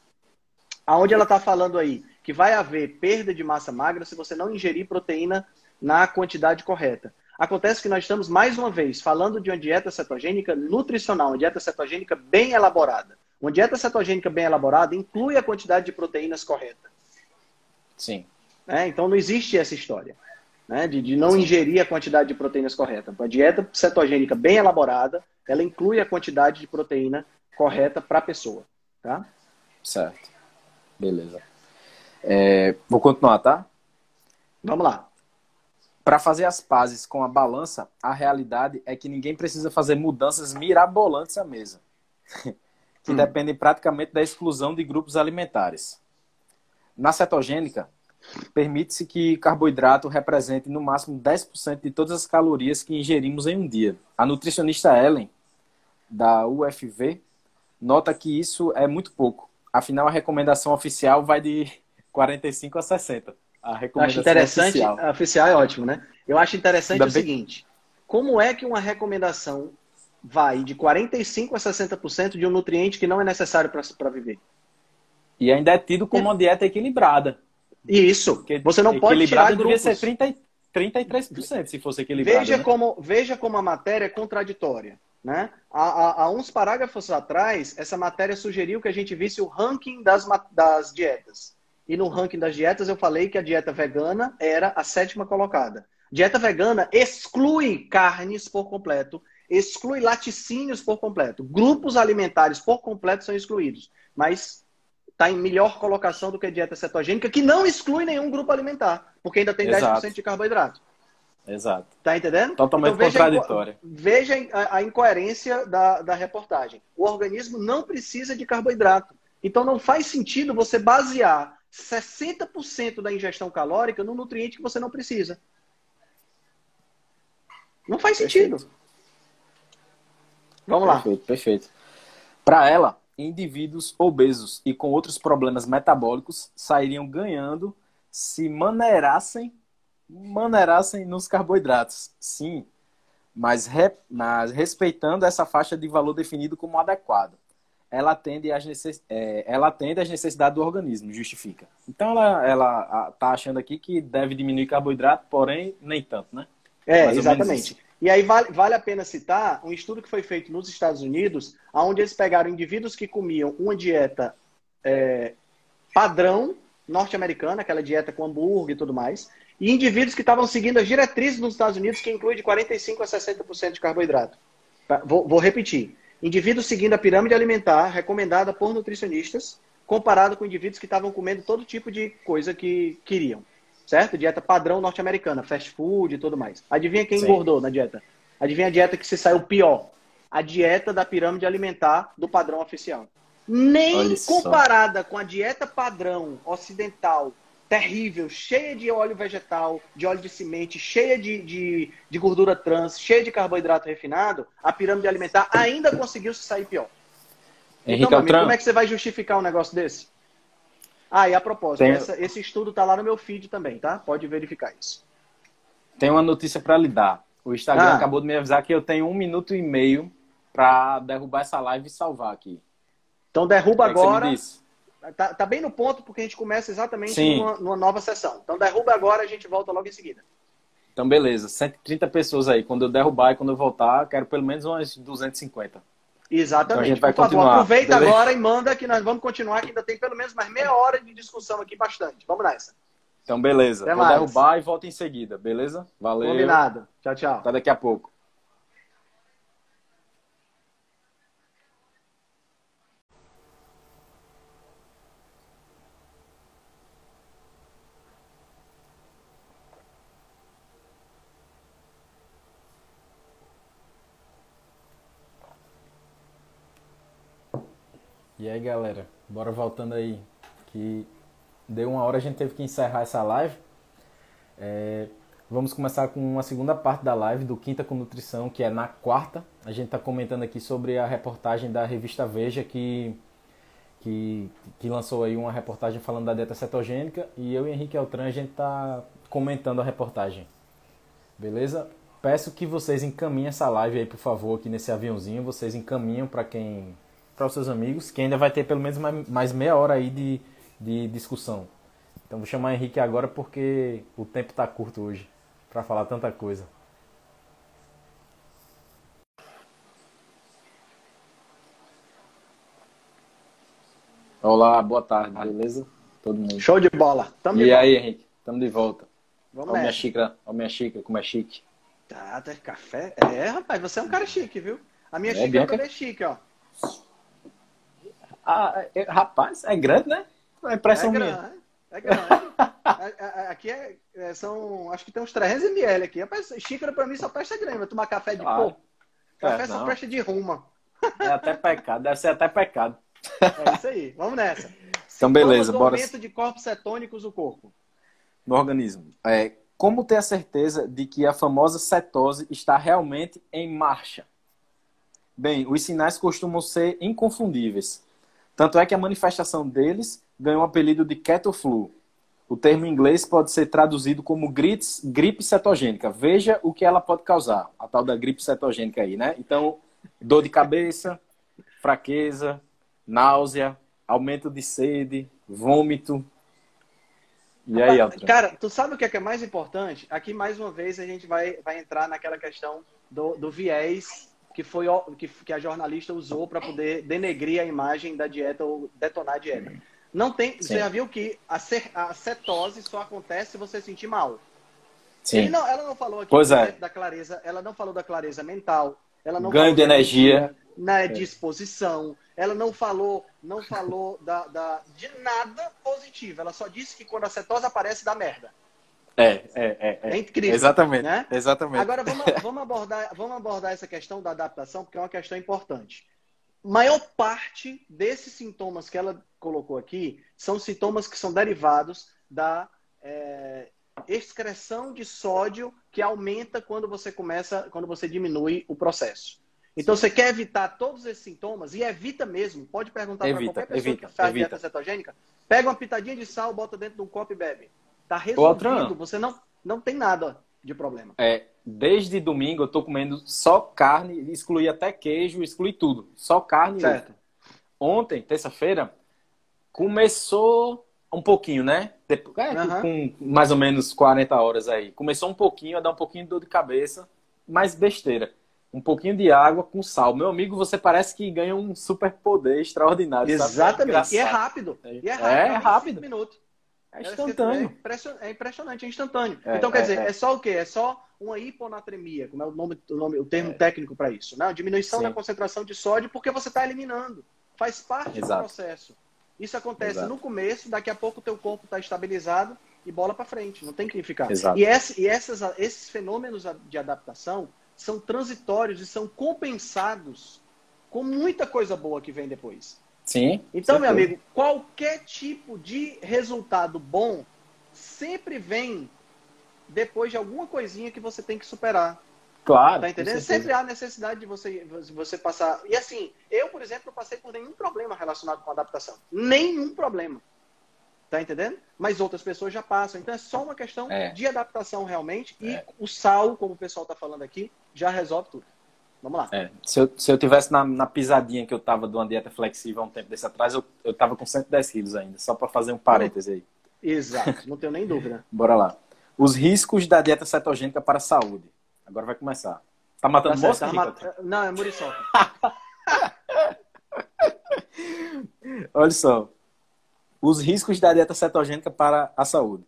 aonde ela está falando aí que vai haver perda de massa magra se você não ingerir proteína na quantidade correta. Acontece que nós estamos, mais uma vez, falando de uma dieta cetogênica nutricional, uma dieta cetogênica bem elaborada. Uma dieta cetogênica bem elaborada inclui a quantidade de proteínas correta. Sim. Né? Então não existe essa história né? de, de não ingerir a quantidade de proteínas correta. A dieta cetogênica bem elaborada, ela inclui a quantidade de proteína correta para a pessoa. Tá? Certo. Beleza. É, vou continuar, tá? Vamos lá. Para fazer as pazes com a balança, a realidade é que ninguém precisa fazer mudanças mirabolantes à mesa, que hum. dependem praticamente da exclusão de grupos alimentares. Na cetogênica, permite-se que carboidrato represente no máximo 10% de todas as calorias que ingerimos em um dia. A nutricionista Ellen, da UFV, nota que isso é muito pouco. Afinal, a recomendação oficial vai de 45 a 60. A recomendação acho interessante, oficial. A oficial é ótimo, né? Eu acho interessante Ainda o bem... seguinte: como é que uma recomendação vai de 45 a 60% de um nutriente que não é necessário para viver? E ainda é tido como uma dieta equilibrada. Isso. Porque você não pode tirar grupos. ser 30, 33% se fosse equilibrado. Veja, né? como, veja como a matéria é contraditória. Né? Há, há, há, uns parágrafos atrás, essa matéria sugeriu que a gente visse o ranking das, das dietas. E no ranking das dietas eu falei que a dieta vegana era a sétima colocada. Dieta vegana exclui carnes por completo, exclui laticínios por completo. Grupos alimentares por completo são excluídos. Mas está em melhor colocação do que a dieta cetogênica, que não exclui nenhum grupo alimentar, porque ainda tem Exato. 10% de carboidrato. Exato. Tá entendendo? Totalmente então, contraditória. Veja a, a incoerência da, da reportagem. O organismo não precisa de carboidrato. Então não faz sentido você basear 60% da ingestão calórica no nutriente que você não precisa. Não faz sentido. Perfeito. Vamos lá. Perfeito, perfeito. Para ela, indivíduos obesos e com outros problemas metabólicos sairiam ganhando se maneirassem maneirassem nos carboidratos, sim, mas, re, mas respeitando essa faixa de valor definido como adequado. Ela atende, às necess, é, ela atende às necessidades do organismo, justifica. Então ela, ela tá achando aqui que deve diminuir carboidrato, porém nem tanto, né? É, exatamente. E aí vale, vale a pena citar um estudo que foi feito nos Estados Unidos, onde eles pegaram indivíduos que comiam uma dieta é, padrão norte-americana, aquela dieta com hambúrguer e tudo mais, e indivíduos que estavam seguindo as diretrizes nos Estados Unidos, que inclui de 45% a 60% de carboidrato. Tá? Vou, vou, repetir. Indivíduos seguindo a pirâmide alimentar recomendada por nutricionistas, comparado com indivíduos que estavam comendo todo tipo de coisa que queriam. Certo? Dieta padrão norte-americana, fast food e tudo mais. Adivinha quem Sim. engordou na dieta? Adivinha a dieta que se saiu pior? A dieta da pirâmide alimentar do padrão oficial. Nem comparada com a dieta padrão ocidental terrível, cheia de óleo vegetal, de óleo de semente, cheia de, de, de gordura trans, cheia de carboidrato refinado, a pirâmide alimentar ainda conseguiu se sair pior. Henrique então, amigo, como é que você vai justificar um negócio desse? Ah, e a propósito, Tem... essa, esse estudo está lá no meu feed também, tá? Pode verificar isso. Tem uma notícia para lhe dar. O Instagram ah. acabou de me avisar que eu tenho um minuto e meio para derrubar essa live e salvar aqui. Então derruba é agora. Tá, tá, bem no ponto, porque a gente começa exatamente numa, numa, nova sessão. Então derruba agora, a gente volta logo em seguida. Então, beleza. 130 pessoas aí. Quando eu derrubar e quando eu voltar, quero pelo menos umas 250. Exatamente. Então a gente vai Por continuar. Favor, aproveita beleza? agora e manda que nós vamos continuar, que ainda tem pelo menos mais meia hora de discussão aqui, bastante. Vamos nessa. Então, beleza. Até Vou mais. derrubar e volto em seguida, beleza? Valeu. Combinado. Tchau, tchau. Até daqui a pouco. E aí, galera, bora voltando aí. Que deu uma hora, a gente teve que encerrar essa live. É, vamos começar com uma segunda parte da live do Quinta com Nutrição, que é na quarta. A gente está comentando aqui sobre a reportagem da revista Veja, que, que, que lançou aí uma reportagem falando da dieta cetogênica. E eu e Henrique Altran, a gente está comentando a reportagem. Beleza? Peço que vocês encaminhem essa live aí, por favor, aqui nesse aviãozinho. Vocês encaminham para quem para os seus amigos, que ainda vai ter pelo menos mais meia hora aí de, de discussão. Então vou chamar Henrique agora porque o tempo está curto hoje para falar tanta coisa. Olá, boa tarde, beleza? Todo mundo. Show de bola. Tamo e aí, Henrique? Estamos de volta. Vamos olha minha xícara, olha minha xícara, como é chique. Tá, tá café. É, rapaz, você é um cara chique, viu? A minha é, xícara Bianca? também é chique, ó. Ah, é, rapaz, é grande, né? É impressão é minha. grande, é grande. aqui é, é, são, acho que tem uns 300 ml aqui. Rapaz, xícara pra mim só presta grande. Vai tomar café de Claro. pô. Café É, só presta de ruma. É até pecado, deve ser até pecado. É isso aí. Vamos nessa. Então, beleza, bora aumento de corpos cetônicos do corpo. no organismo. É, como ter a certeza de que a famosa cetose está realmente em marcha? Bem, os sinais costumam ser inconfundíveis. Tanto é que a manifestação deles ganhou o apelido de ketoflu. O termo em inglês pode ser traduzido como grites- gripe cetogênica. Veja o que ela pode causar, a tal da gripe cetogênica aí, né? Então, dor de cabeça, fraqueza, náusea, aumento de sede, vômito. E aí, Altran? Cara, tu sabe o que é, que é mais importante? Aqui, mais uma vez, a gente vai, vai entrar naquela questão do, do viés que, foi, o- que, que a jornalista usou para poder denegrir a imagem da dieta ou detonar a dieta. Não tem, Sim. você já viu que a, cer- a cetose só acontece se você sentir mal. Sim. Não- ela não falou aqui é. da clareza, ela não falou da clareza mental, ela não Ganho falou de energia. na disposição, ela não falou, não falou da, da- de nada positivo. Ela só disse que quando a cetose aparece dá merda. É, é, é. É é. incrível. Exatamente. né? Exatamente. Agora vamos, vamos abordar, vamos abordar essa questão da adaptação, porque é uma questão importante. Maior parte desses sintomas que ela colocou aqui são sintomas que são derivados da é, excreção de sódio que aumenta quando você começa, quando você diminui o processo. Então você quer evitar todos esses sintomas e evita mesmo. Pode perguntar para qualquer pessoa evita, que faz evita. dieta cetogênica. Pega uma pitadinha de sal, bota dentro de um copo e bebe. Tá resolvido. Você não, não tem nada de problema. É, desde domingo eu tô comendo só carne, excluí até queijo, excluí tudo. Só carne Certo. Ontem, terça-feira, começou um pouquinho, né? Depois, é, Aham. Com mais ou menos 40 horas aí. Começou um pouquinho a dar um pouquinho de dor de cabeça, mas besteira. Um pouquinho de água com sal. Meu amigo, você parece que ganha um superpoder extraordinário. sabe? Exatamente. E é rápido. E é É, rápido. é rápido. cinco minutos. É É instantâneo. impression- É impressionante, é instantâneo. É, então, quer é, dizer, é. é. só o quê? É só uma hiponatremia, como é o nome, o, nome, o termo técnico para isso. Né? Diminuição Sim. da concentração de sódio porque você está eliminando. Faz parte Exato. do processo. Isso acontece Exato. no começo, daqui a pouco o teu corpo está estabilizado e bola para frente. Não tem que ficar. Exato. E, esse- e essas, esses fenômenos de adaptação são transitórios e são compensados com muita coisa boa que vem depois. Sim. Então, meu amigo, qualquer tipo de resultado bom sempre vem depois de alguma coisinha que você tem que superar. Claro. Tá entendendo? Sempre há necessidade de você, você passar. E assim, eu, por exemplo, não passei por nenhum problema relacionado com adaptação. Nenhum problema. Tá entendendo? Mas outras pessoas já passam. Então é só uma questão É. de adaptação realmente. E É. o sal, como o pessoal tá falando aqui, já resolve tudo. Vamos lá. É, se, eu, se eu tivesse na, na pisadinha que eu tava de uma dieta flexível há um tempo desse atrás, eu, eu tava com 110 quilos ainda, só para fazer um parêntese aí. Exato, não tenho nem dúvida. Bora lá. Os riscos da dieta cetogênica para a saúde. Agora vai começar. Tá matando Tá mosca, tá mat- Não, é muriçoca. Olha só. Os riscos da dieta cetogênica para a saúde.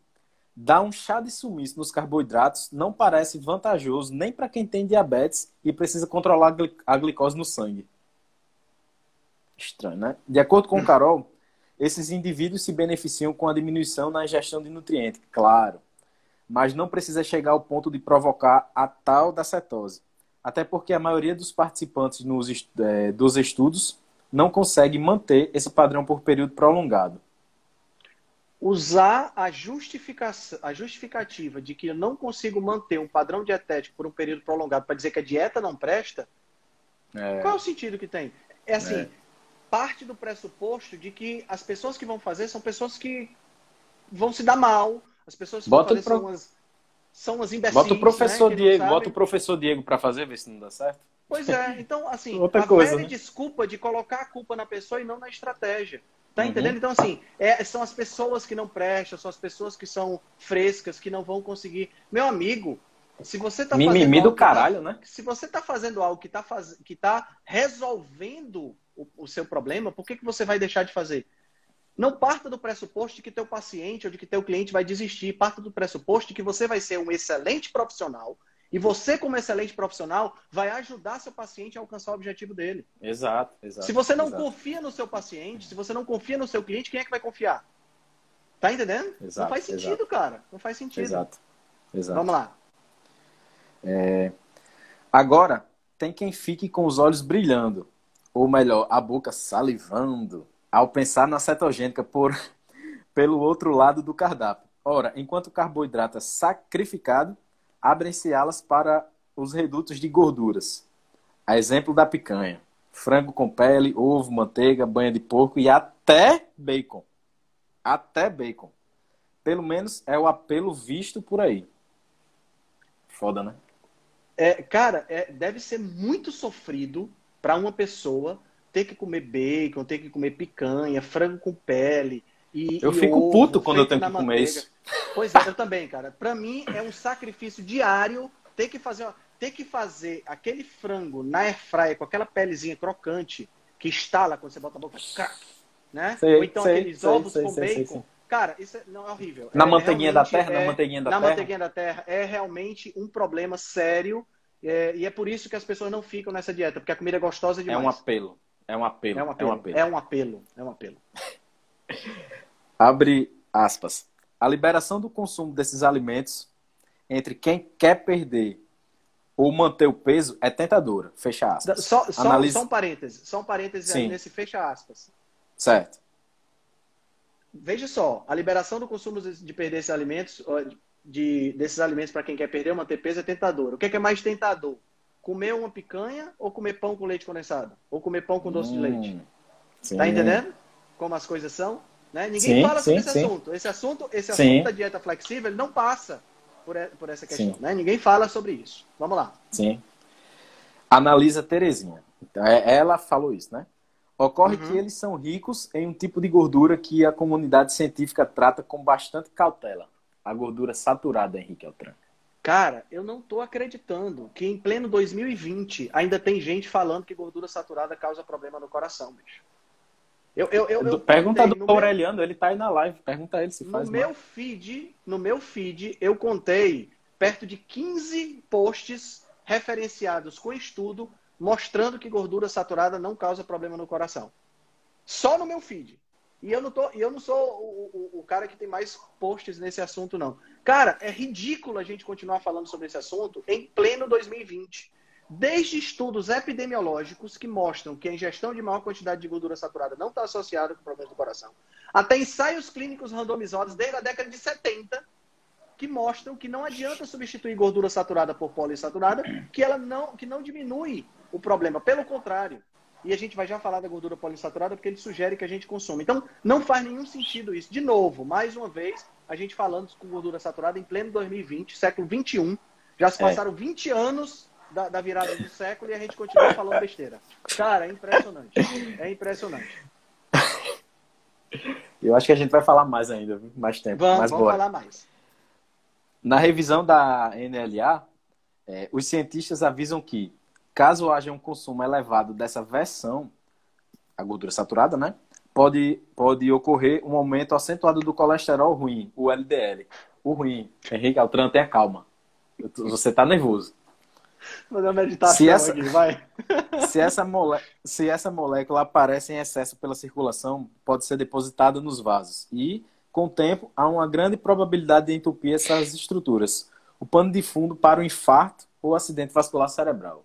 Dar um chá de sumiço nos carboidratos não parece vantajoso nem para quem tem diabetes e precisa controlar a gli- a glicose no sangue. Estranho, né? De acordo com o Carol, esses indivíduos se beneficiam com a diminuição na ingestão de nutrientes, claro. Mas não precisa chegar ao ponto de provocar a tal da cetose. Até porque a maioria dos participantes nos, eh, dos estudos não consegue manter esse padrão por período prolongado. Usar a, justificação, a justificativa de que eu não consigo manter um padrão dietético por um período prolongado para dizer que a dieta não presta, qual é o sentido que tem? É assim, É. parte do pressuposto de que as pessoas que vão fazer são pessoas que vão se dar mal, as pessoas que Bota vão fazer pro- são as são as imbecis, Bota o professor né, que não Diego, bota o professor Diego para fazer, ver se não dá certo. Pois é, então, assim, Outra a coisa, velha né? desculpa de colocar a culpa na pessoa e não na estratégia. Tá Uhum. entendendo? Então, assim, é- são as pessoas que não prestam, são as pessoas que são frescas, que não vão conseguir. Meu amigo, se você tá Mimimi fazendo do tá- caralho, né? se você tá fazendo algo que tá, faz... que tá resolvendo o, o seu problema, por que, que você vai deixar de fazer? Não parta do pressuposto de que teu paciente ou de que teu cliente vai desistir. Parta do pressuposto de que você vai ser um excelente profissional E você, como excelente profissional, vai ajudar seu paciente a alcançar o objetivo dele. Exato, exato. Se você não exato. confia no seu paciente, se você não confia no seu cliente, quem é que vai confiar? Tá entendendo? Exato, não faz sentido, exato. cara. Não faz sentido. Exato. Exato. Vamos lá. Agora, tem quem fique com os olhos brilhando, ou melhor, a boca salivando, ao pensar na cetogênica por, pelo outro lado do cardápio. Ora, enquanto o carboidrato é sacrificado, abrem-se alas para os redutos de gorduras. A exemplo da picanha. Frango com pele, ovo, manteiga, banha de porco e até bacon. Até bacon. Pelo menos é o apelo visto por aí. Foda, né? É, cara, é, deve ser muito sofrido para uma pessoa ter que comer bacon, ter que comer picanha, frango com pele. E, Eu e fico ovo puto quando eu tenho na que comer manteiga. isso. Pois é, eu também, cara. Para mim é um sacrifício diário ter que fazer, ter que fazer aquele frango na airfryer com aquela pelezinha crocante que estala quando você bota a boca, né? Sei, Ou então sei, aqueles sei, ovos com bacon. Cara, isso é, não, é horrível. Na É manteiguinha da terra, na é- manteiguinha da na terra. manteiguinha da terra é realmente um problema sério é, e é por isso que as pessoas não ficam nessa dieta, porque a comida é gostosa É demais. um apelo. É um apelo. É um apelo. É um apelo. É um apelo. Abre aspas. A liberação do consumo desses alimentos entre quem quer perder ou manter o peso é tentadora. Fecha aspas. Só, só, Analise- só um parêntese. Só um parêntese Sim. nesse fecha aspas. Certo. Veja só, a liberação do consumo de perder esses alimentos, de, desses alimentos para quem quer perder ou manter peso é tentador. O que é, que é mais tentador? Comer uma picanha ou comer pão com leite condensado? Ou comer pão com doce de leite? Hum, sim. Tá entendendo como as coisas são? Né? Ninguém Sim, fala sobre sim, esse sim. assunto. Esse assunto, esse assunto da dieta flexível não passa por, por essa questão. Né? Ninguém fala sobre isso. Vamos lá. Sim. Analisa Terezinha. Então, é- ela falou isso, né? Ocorre Uhum. que eles são ricos em um tipo de gordura que a comunidade científica trata com bastante cautela. A gordura saturada, Henrique Altran. Cara, eu não tô acreditando que em pleno 2020 ainda tem gente falando que gordura saturada causa problema no coração, bicho. Eu, eu, eu, eu Pergunta do no meu- Aureliano, ele tá aí na live. Pergunta ele se No faz meu mal. feed, no meu feed, eu contei perto de 15 posts referenciados com estudo mostrando que gordura saturada não causa problema no coração. Só no meu feed. E eu não, tô, eu não sou o, o, o cara que tem mais posts nesse assunto, não. Cara, é ridículo a gente continuar falando sobre esse assunto em pleno 2020. Desde estudos epidemiológicos que mostram que a ingestão de maior quantidade de gordura saturada não está associada com problemas do coração, até ensaios clínicos randomizados desde a década de 70 que mostram que não adianta substituir gordura saturada por poliinsaturada, que ela não, que não diminui o problema. Pelo contrário. E a gente vai já falar da gordura poliinsaturada porque ele sugere que a gente consuma. Então, não faz nenhum sentido isso. De novo, mais uma vez, a gente falando com gordura saturada em pleno 2020, século 21. Já se É. passaram 20 anos da, da virada do século e a gente continua falando besteira. Cara, é impressionante. É impressionante. Eu acho que a gente vai falar mais ainda, mais tempo. Vamos, mas vamos bora. falar mais. Na revisão da NLA, eh, os cientistas avisam que, caso haja um consumo elevado dessa versão, a gordura saturada, né? Pode, pode ocorrer um aumento acentuado do colesterol ruim, o LDL. O ruim. Henrique Altran, tenha calma. Você está nervoso. Fazer uma meditação Se essa- aqui, vai. Se essa, mole... Se essa molécula aparece em excesso pela circulação, pode ser depositada nos vasos. E, com o tempo, há uma grande probabilidade de entupir essas estruturas. O pano de fundo para o infarto ou acidente vascular cerebral.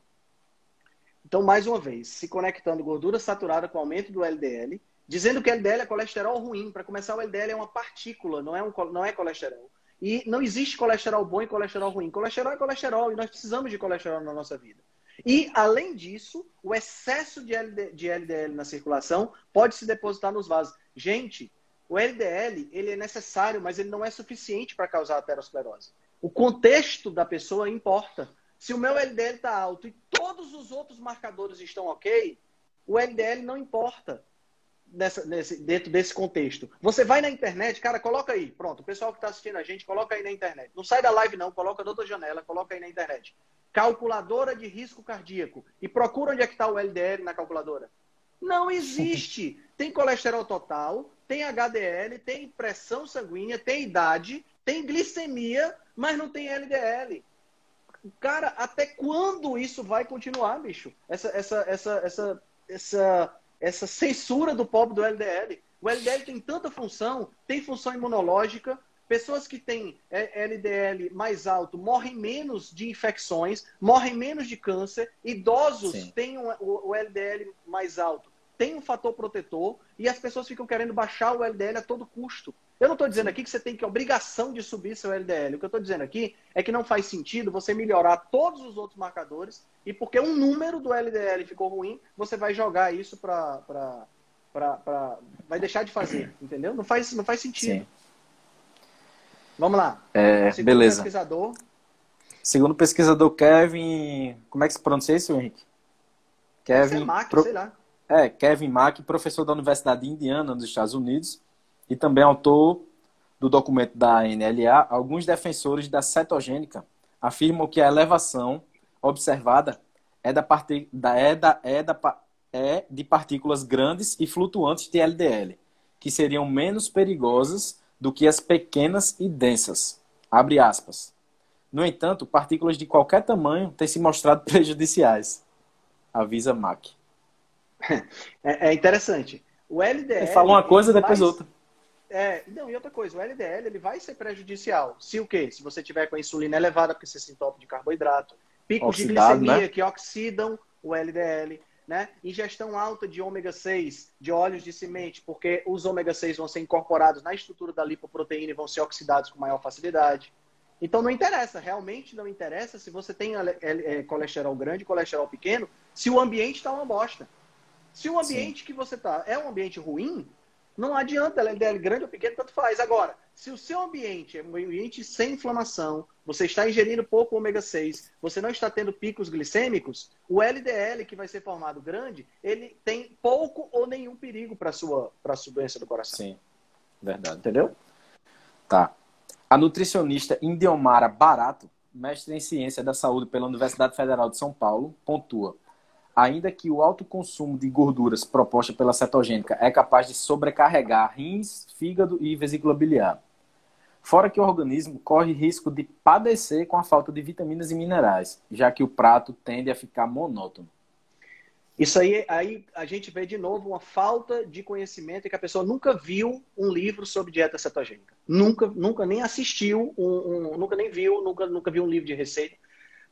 Então, mais uma vez, se conectando gordura saturada com aumento do LDL, dizendo que LDL é colesterol ruim. Para começar, o LDL é uma partícula, não é, um, não é colesterol. E não existe colesterol bom e colesterol ruim. Colesterol é colesterol e nós precisamos de colesterol na nossa vida. E, além disso, o excesso de, de LDL na circulação pode se depositar nos vasos. Gente, o LDL ele é necessário, mas ele não é suficiente para causar aterosclerose. O contexto da pessoa importa. Se o meu LDL está alto e todos os outros marcadores estão ok, o LDL não importa nessa, nesse, dentro desse contexto. Você vai na internet, cara, coloca aí. Pronto, o pessoal que está assistindo a gente, coloca aí na internet. Não sai da live, não, coloca na outra janela, coloca aí na internet. Calculadora de risco cardíaco. E procura onde é que está o LDL na calculadora. Não existe. Tem colesterol total, tem HDL, tem pressão sanguínea, tem idade, tem glicemia, mas não tem LDL. cara, até quando isso vai continuar, bicho? Essa, essa, essa, essa, essa, essa censura do pobre do LDL. O LDL tem tanta função, tem função imunológica, Pessoas que têm LDL mais alto morrem menos de infecções, morrem menos de câncer. Idosos Sim. têm o LDL mais alto, tem um fator protetor e as pessoas ficam querendo baixar o LDL a todo custo. Eu não estou dizendo aqui que você tem que obrigação de subir seu LDL. O que eu estou dizendo aqui é que não faz sentido você melhorar todos os outros marcadores e porque um número do LDL ficou ruim, você vai jogar isso para. Vai deixar de fazer, entendeu? Não faz, não faz sentido. Sim. Vamos lá. É, Segundo beleza. pesquisador. Segundo o pesquisador Kevin. Como é que se pronuncia isso, Henrique? Kevin. Mack, pro... sei lá. É, Kevin Mack, professor da Universidade de Indiana, nos Estados Unidos, e também autor do documento da NLA, alguns defensores da cetogênica afirmam que a elevação observada é, da part... da, é, da, é, da, é de partículas grandes e flutuantes de LDL, que seriam menos perigosas do que as pequenas e densas. Abre aspas. No entanto, partículas de qualquer tamanho têm se mostrado prejudiciais. Avisa Mac. É, é interessante. O LDL. Ele fala uma coisa, depois vai... outra. É, não, e outra coisa, o LDL ele vai ser prejudicial. Se o quê? Se você tiver com a insulina elevada, porque você se entope de carboidrato, picos Oxidado, de glicemia né? que oxidam o LDL, né? Ingestão alta de ômega 6, de óleos de semente, porque os ômega 6 vão ser incorporados na estrutura da lipoproteína e vão ser oxidados com maior facilidade. Então não interessa, realmente não interessa se você tem é, colesterol grande, colesterol pequeno, se o ambiente está uma bosta. Se o ambiente Sim. que você está é um ambiente ruim, não adianta LDL grande ou pequeno, tanto faz. Agora, se o seu ambiente é um ambiente sem inflamação, você está ingerindo pouco ômega 6, você não está tendo picos glicêmicos, o LDL que vai ser formado grande, ele tem pouco ou nenhum perigo para a sua, sua doença do coração. Sim, verdade. Entendeu? Tá. A nutricionista Indiomara Barato, mestre em ciência da saúde pela Universidade Federal de São Paulo, pontua ainda que o alto consumo de gorduras proposta pela cetogênica é capaz de sobrecarregar rins, fígado e vesícula biliar. Fora que o organismo corre risco de padecer com a falta de vitaminas e minerais, já que o prato tende a ficar monótono. Isso aí, aí a gente vê de novo uma falta de conhecimento e que a pessoa nunca viu um livro sobre dieta cetogênica. Nunca, nunca nem assistiu, um, um, nunca nem viu, nunca, nunca viu um livro de receita.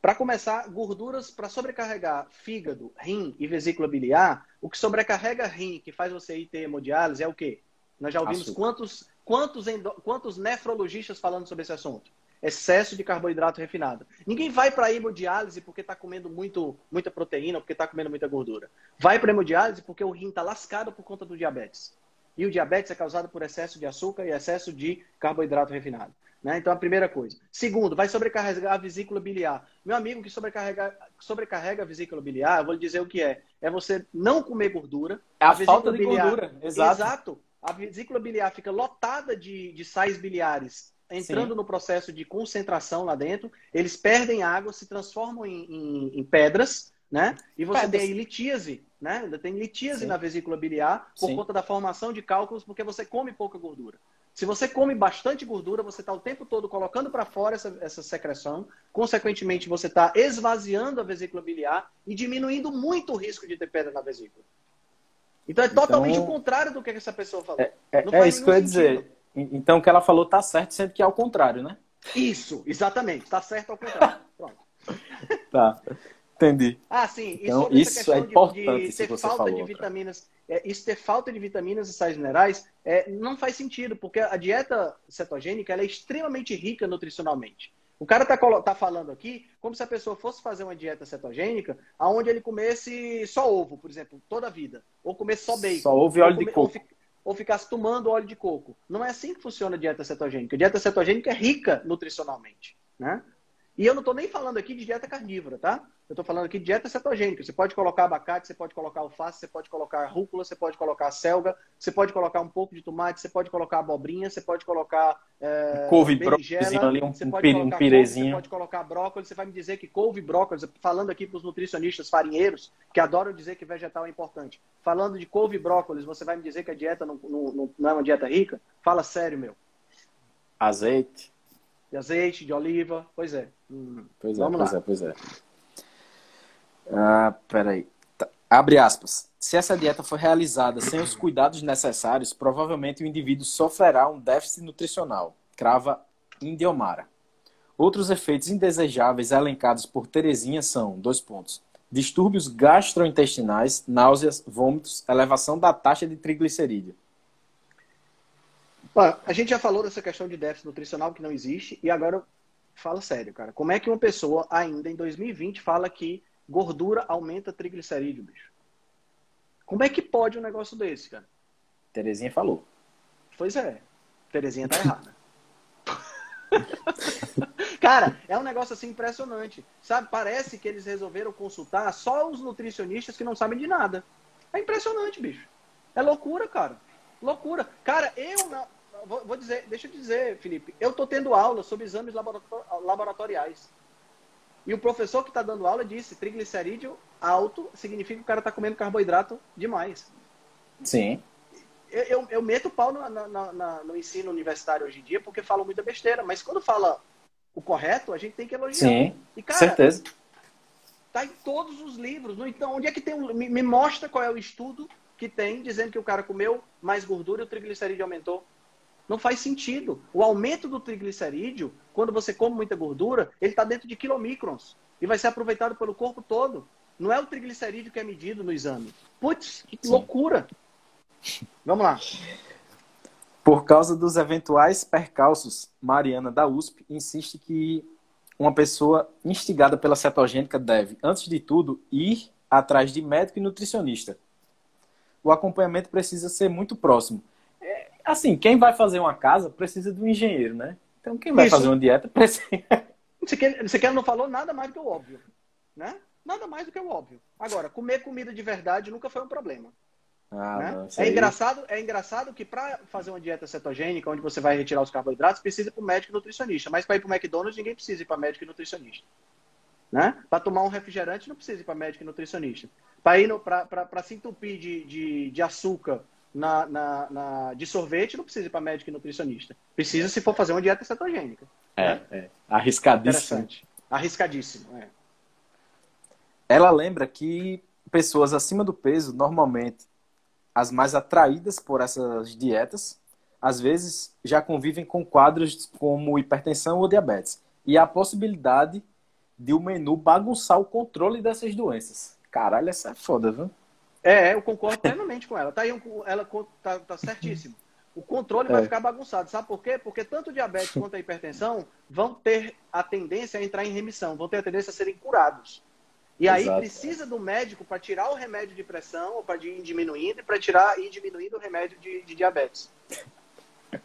Para começar, gorduras para sobrecarregar fígado, rim e vesícula biliar, o que sobrecarrega rim, que faz você ir ter hemodiálise, é o quê? Nós já ouvimos quantos, quantos, endo... quantos nefrologistas falando sobre esse assunto. Excesso de carboidrato refinado. Ninguém vai para hemodiálise porque está comendo muito, muita proteína, porque está comendo muita gordura. Vai para hemodiálise porque o rim está lascado por conta do diabetes. E o diabetes é causado por excesso de açúcar e excesso de carboidrato refinado. Né? Então, a primeira coisa. Segundo, vai sobrecarregar a vesícula biliar. Meu amigo que sobrecarrega, sobrecarrega a vesícula biliar, eu vou lhe dizer o que é. É você não comer gordura. É a, a falta de biliar, gordura. Exato. Exato. A vesícula biliar fica lotada de, de sais biliares entrando Sim. no processo de concentração lá dentro. Eles perdem água, se transformam em, em, em pedras, né? E você pedras. tem litíase, né? Ainda tem litíase Sim. na vesícula biliar por Sim. conta da formação de cálculos, porque você come pouca gordura. Se você come bastante gordura, você está o tempo todo colocando para fora essa, essa secreção. Consequentemente, você está esvaziando a vesícula biliar e diminuindo muito o risco de ter pedra na vesícula. Então é totalmente então, o contrário do que essa pessoa falou. É, é, é isso que eu ia dizer. Então o que ela falou está certo, sendo que é ao contrário, né? Isso, exatamente. Está certo ao contrário. Pronto. tá. Entendi. Ah, sim. Então, isso é importante. De, de ter falta falou, de vitaminas, é, isso ter falta de vitaminas e sais minerais é, não faz sentido, porque a dieta cetogênica é extremamente rica nutricionalmente. O cara tá, tá falando aqui como se a pessoa fosse fazer uma dieta cetogênica onde ele comesse só ovo, por exemplo, toda a vida. Ou comesse só bacon. Só ovo e óleo de coco. Ou, fi, ou ficasse tomando óleo de coco. Não é assim que funciona a dieta cetogênica. A dieta cetogênica é rica nutricionalmente. Né? E eu não estou nem falando aqui de dieta carnívora, tá? Eu estou falando aqui de dieta cetogênica. Você pode colocar abacate, você pode colocar alface, você pode colocar rúcula, você pode colocar selga, você pode colocar um pouco de tomate, você pode colocar abobrinha, você pode colocar é, couve, brócolis, ali, um, você pode um pirezinho. Couve, você pode colocar brócolis, você vai me dizer que couve brócolis, falando aqui para os nutricionistas farinheiros, que adoram dizer que vegetal é importante. Falando de couve e brócolis, você vai me dizer que a dieta não, não, não é uma dieta rica? Fala sério, meu. Azeite. De azeite, de oliva. Pois é. Hum, pois é, pois é, pois é. Ah, peraí. Tá. Abre aspas. Se essa dieta for realizada sem os cuidados necessários, provavelmente o indivíduo sofrerá um déficit nutricional, crava Indiomara. Outros efeitos indesejáveis elencados por Terezinha são, dois pontos, distúrbios gastrointestinais, náuseas, vômitos, elevação da taxa de triglicerídeo. A gente já falou dessa questão de déficit nutricional que não existe, e agora fala sério, cara. Como é que uma pessoa ainda em 2020 fala que gordura aumenta triglicerídeo, bicho? Como é que pode um negócio desse, cara? Terezinha falou. Pois é. Terezinha tá errada. cara, é um negócio assim impressionante. Sabe, parece que eles resolveram consultar só os nutricionistas que não sabem de nada. É impressionante, bicho. É loucura, cara. Loucura. Cara, eu não. Vou, vou dizer, deixa eu dizer, Felipe. Eu tô tendo aula sobre exames laboratoriais. E o professor que está dando aula disse: triglicerídeo alto significa que o cara está comendo carboidrato demais. Sim. Eu, eu, eu meto o pau no, no, no, no, ensino universitário hoje em dia porque falam muita besteira, mas quando fala o correto, a gente tem que elogiar. Sim, e, cara, certeza. Tá em todos os livros. Então, onde é que tem um, me, me mostra qual é o estudo que tem dizendo que o cara comeu mais gordura e o triglicerídeo aumentou? Não faz sentido. O aumento do triglicerídeo, quando você come muita gordura, ele está dentro de quilomicrons e vai ser aproveitado pelo corpo todo. Não é o triglicerídeo que é medido no exame. Putz, que Sim. loucura! Vamos lá. Por causa dos eventuais percalços, Mariana da USP insiste que uma pessoa instigada pela cetogênica deve, antes de tudo, ir atrás de médico e nutricionista. O acompanhamento precisa ser muito próximo assim, quem vai fazer uma casa precisa de um engenheiro, né? Então, quem vai Isso. fazer uma dieta precisa. Você quer, não falou nada mais do que o óbvio, né? Nada mais do que o óbvio. Agora, comer comida de verdade nunca foi um problema. Ah, né? não, é, engraçado, é engraçado que para fazer uma dieta cetogênica, onde você vai retirar os carboidratos, precisa ir para o médico e nutricionista. Mas para ir para o McDonald's, ninguém precisa ir para médico e nutricionista. Né? Para tomar um refrigerante, não precisa ir para médico e nutricionista. Para se entupir de, de, de açúcar na, na, na, de sorvete, não precisa ir para médico e nutricionista. Precisa se for fazer uma dieta cetogênica. É, né? é. arriscadíssimo. Arriscadíssimo, é. Ela lembra que pessoas acima do peso, normalmente, as mais atraídas por essas dietas, às vezes já convivem com quadros como hipertensão ou diabetes. E a possibilidade de o menu bagunçar o controle dessas doenças. Caralho, essa é foda, viu? É, eu concordo plenamente com ela. Tá aí, ela tá, tá certíssimo. O controle é. vai ficar bagunçado. Sabe por quê? Porque tanto o diabetes quanto a hipertensão vão ter a tendência a entrar em remissão, vão ter a tendência a serem curados. E aí Exato. precisa do médico para tirar o remédio de pressão, ou para ir diminuindo, e para tirar e diminuindo o remédio de, de, diabetes.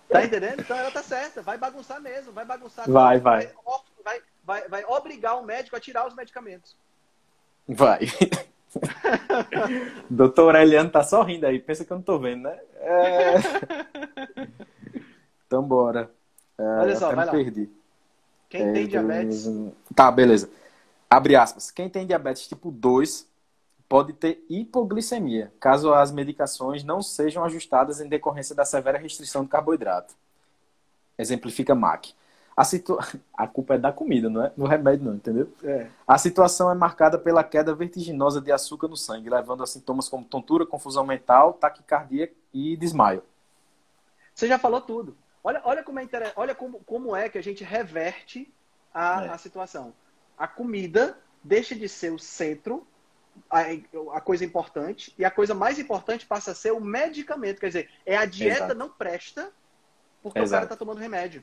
Tá entendendo? Então ela tá certa. Vai bagunçar mesmo, vai bagunçar. Vai, vai. Vai, vai, vai obrigar o médico a tirar os medicamentos. Vai. Doutor Aureliano tá sorrindo aí, pensa que eu não tô vendo, né? É... Então, bora. É, Olha só, vai lá. Perdi. Quem é, tem diabetes. Tá, beleza. Abre aspas. Quem tem diabetes tipo 2 pode ter hipoglicemia, caso as medicações não sejam ajustadas em decorrência da severa restrição de carboidrato. Exemplifica MAC. A, situ... a culpa é da comida, não é no remédio, não, entendeu? É. A situação é marcada pela queda vertiginosa de açúcar no sangue, levando a sintomas como tontura, confusão mental, taquicardia e desmaio. Você já falou tudo. Olha, olha, como, é inter... olha como, como é que a gente reverte a, é. a situação. A comida deixa de ser o centro, a, coisa importante, e a coisa mais importante passa a ser o medicamento. Quer dizer, é a dieta Exato. não presta porque Exato. o cara está tomando remédio.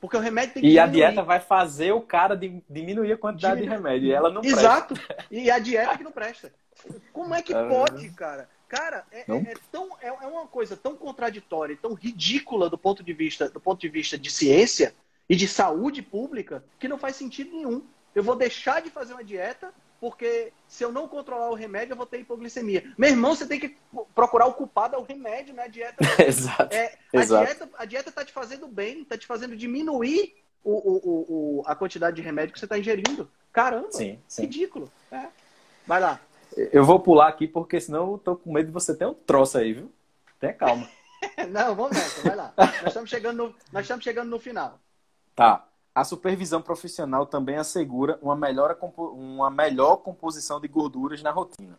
Porque o remédio tem que E diminuir. a dieta vai fazer o cara diminuir a quantidade de remédio. E ela não Exato. presta. E a dieta que não presta. Como é que pode, cara? Cara, é, é, é tão, é, é, uma coisa tão contraditória, tão ridícula do ponto de vista, do ponto de vista de ciência e de saúde pública, que não faz sentido nenhum. Eu vou deixar de fazer uma dieta porque se eu não controlar o remédio, eu vou ter hipoglicemia. Meu irmão, você tem que procurar o culpado, é o remédio, né? A dieta. Exato. É, a, Exato. Dieta, a dieta tá te fazendo bem, tá te fazendo diminuir o, o, o, a quantidade de remédio que você está ingerindo. Caramba, sim, sim. ridículo. É. Vai lá. Eu vou pular aqui porque senão eu tô com medo de você ter um troço aí, viu? Tenha calma. não, vamos nessa, vai lá. nós estamos chegando no, nós estamos chegando no final. Tá. A supervisão profissional também assegura uma melhor, uma melhor composição de gorduras na rotina.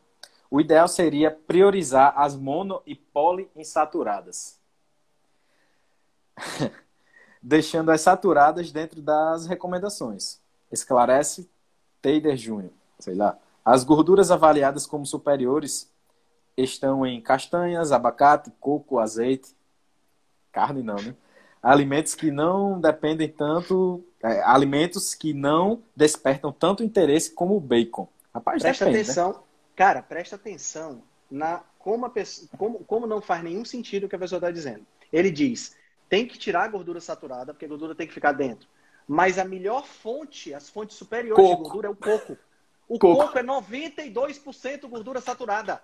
O ideal seria priorizar as mono e poliinsaturadas, deixando as saturadas dentro das recomendações. Esclarece Teider Júnior. Sei lá. As gorduras avaliadas como superiores estão em castanhas, abacate, coco, azeite, carne não, né? Alimentos que não dependem tanto, é, alimentos que não despertam tanto interesse como o bacon. Rapaz, presta depende, né? atenção, né? cara, presta atenção na como, a pessoa, como, como não faz nenhum sentido o que a pessoa está dizendo. Ele diz, tem que tirar a gordura saturada, porque a gordura tem que ficar dentro. Mas a melhor fonte, as fontes superiores coco. de gordura é o coco. O coco, coco é 92% gordura saturada.